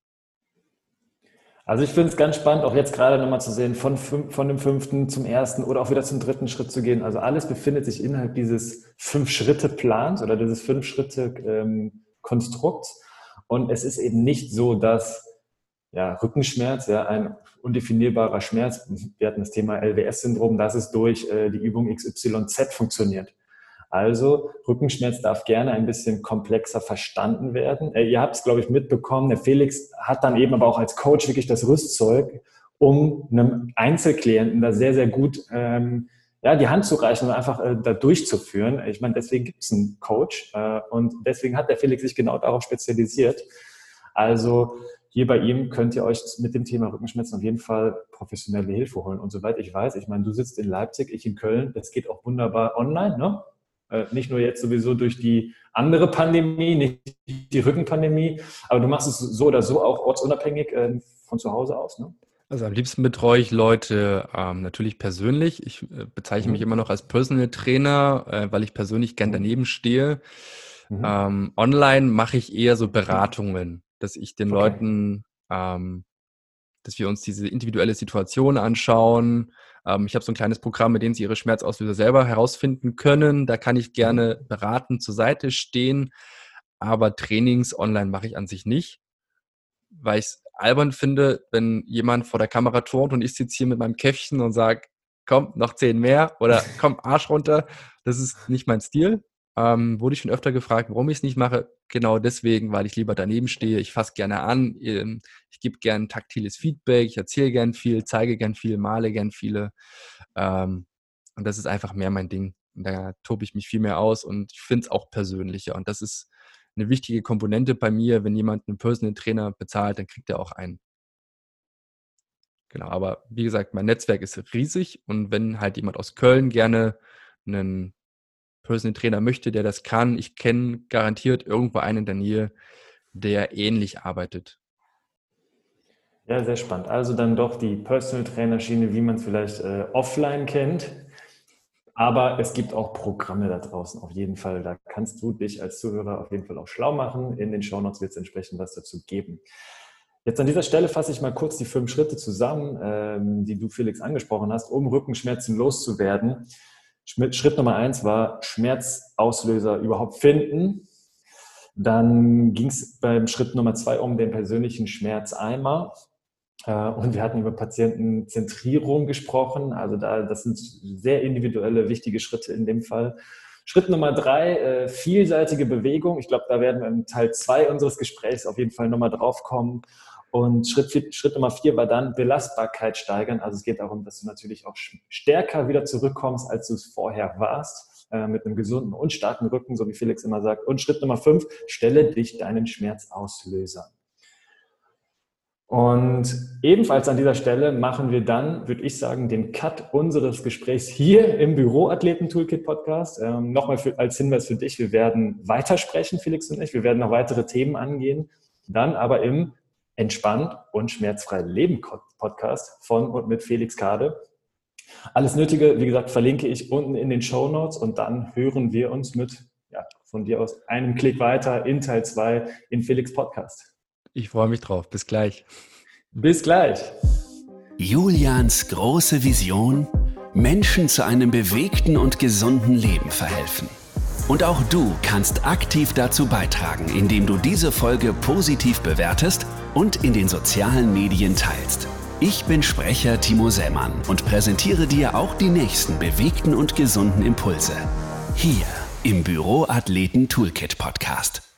A: Also ich finde es ganz spannend, auch jetzt gerade nochmal zu sehen, von, von dem fünften zum ersten oder auch wieder zum dritten Schritt zu gehen. Also alles befindet sich innerhalb dieses Fünf-Schritte-Plans oder dieses Fünf-Schritte-Konstrukts. Und es ist eben nicht so, dass ja, Rückenschmerz, ja, ein undefinierbarer Schmerz, wir hatten das Thema LWS-Syndrom, dass es durch äh, die Übung XYZ funktioniert. Also Rückenschmerz darf gerne ein bisschen komplexer verstanden werden. Äh, ihr habt es, glaube ich, mitbekommen. Der Felix hat dann eben aber auch als Coach wirklich das Rüstzeug, um einem Einzelklienten da sehr, sehr gut ähm, ja, die Hand zu reichen und einfach äh, da durchzuführen. Ich meine, deswegen gibt es einen Coach äh, und deswegen hat der Felix sich genau darauf spezialisiert. Also hier bei ihm könnt ihr euch mit dem Thema Rückenschmerzen auf jeden Fall professionelle Hilfe holen. Und soweit ich weiß, ich meine, du sitzt in Leipzig, ich in Köln, das geht auch wunderbar online, ne? Äh, nicht nur jetzt sowieso durch die andere Pandemie, nicht die Rückenpandemie, aber du machst es so oder so auch ortsunabhängig äh, von zu Hause aus, ne?
C: Also am liebsten betreue ich Leute ähm, natürlich persönlich. Ich äh, bezeichne mhm. mich immer noch als Personal Trainer, äh, weil ich persönlich gern mhm. daneben stehe. Mhm. Ähm, online mache ich eher so Beratungen, dass ich den okay. Leuten, ähm, dass wir uns diese individuelle Situation anschauen. Ähm, ich habe so ein kleines Programm, mit dem sie ihre Schmerzauslöser selber herausfinden können. Da kann ich gerne mhm. beraten zur Seite stehen. Aber Trainings online mache ich an sich nicht, weil ich es albern finde, wenn jemand vor der Kamera turnt und ich sitze hier mit meinem Käffchen und sage, komm, noch zehn mehr oder komm, Arsch runter. Das ist nicht mein Stil. Ähm, wurde ich schon öfter gefragt, warum ich es nicht mache. Genau deswegen, weil ich lieber daneben stehe. Ich fasse gerne an. Ähm, ich gebe gerne taktiles Feedback. Ich erzähle gern viel, zeige gern viel, male gern viele. Ähm, und das ist einfach mehr mein Ding. Und da tobe ich mich viel mehr aus und ich finde es auch persönlicher. Und das ist eine wichtige Komponente bei mir. Wenn jemand einen Personal Trainer bezahlt, dann kriegt er auch einen. Genau, aber wie gesagt, mein Netzwerk ist riesig und wenn halt jemand aus Köln gerne einen Personal Trainer möchte, der das kann, ich kenne garantiert irgendwo einen in der Nähe, der ähnlich arbeitet.
A: Ja, sehr spannend. Also dann doch die Personal Trainer Schiene, wie man es vielleicht äh, offline kennt. Aber es gibt auch Programme da draußen, auf jeden Fall. Da kannst du dich als Zuhörer auf jeden Fall auch schlau machen. In den Shownotes wird es entsprechend was dazu geben. Jetzt an dieser Stelle fasse ich mal kurz die fünf Schritte zusammen, ähm, die du, Felix, angesprochen hast, um Rückenschmerzen loszuwerden. Schritt Nummer eins war Schmerzauslöser überhaupt finden. Dann ging es beim Schritt Nummer zwei um den persönlichen Schmerzeimer. Äh, und wir hatten über Patientenzentrierung gesprochen. Also da, das sind sehr individuelle, wichtige Schritte in dem Fall. Schritt Nummer drei, äh, vielseitige Bewegung. Ich glaube, da werden wir im Teil zwei unseres Gesprächs auf jeden Fall nochmal drauf kommen. Und Schritt, Schritt Nummer vier war dann Belastbarkeit steigern. Also es geht darum, dass du natürlich auch stärker wieder zurückkommst, als du es vorher warst, äh, mit einem gesunden und starken Rücken, so wie Felix immer sagt. Und Schritt Nummer fünf, stelle dich deinen Schmerzauslösern. Und ebenfalls an dieser Stelle machen wir dann, würde ich sagen, den Cut unseres Gesprächs hier im Büroathleten-Toolkit-Podcast. Ähm, Nochmal für, als Hinweis für dich, wir werden weitersprechen, Felix und ich. Wir werden noch weitere Themen angehen. Dann aber im Entspannt und schmerzfrei Leben Podcast von und mit Felix Kade. Alles Nötige, wie gesagt, verlinke ich unten in den Show Notes und dann hören wir uns mit, ja, von dir aus einem Klick weiter in Teil 2 in Felix Podcast.
C: Ich freue mich drauf. Bis gleich.
A: Bis gleich.
B: Julians große Vision, Menschen zu einem bewegten und gesunden Leben verhelfen. Und auch du kannst aktiv dazu beitragen, indem du diese Folge positiv bewertest und in den sozialen Medien teilst. Ich bin Sprecher Timo Sämann und präsentiere dir auch die nächsten bewegten und gesunden Impulse. Hier im Büro Athleten Toolkit Podcast.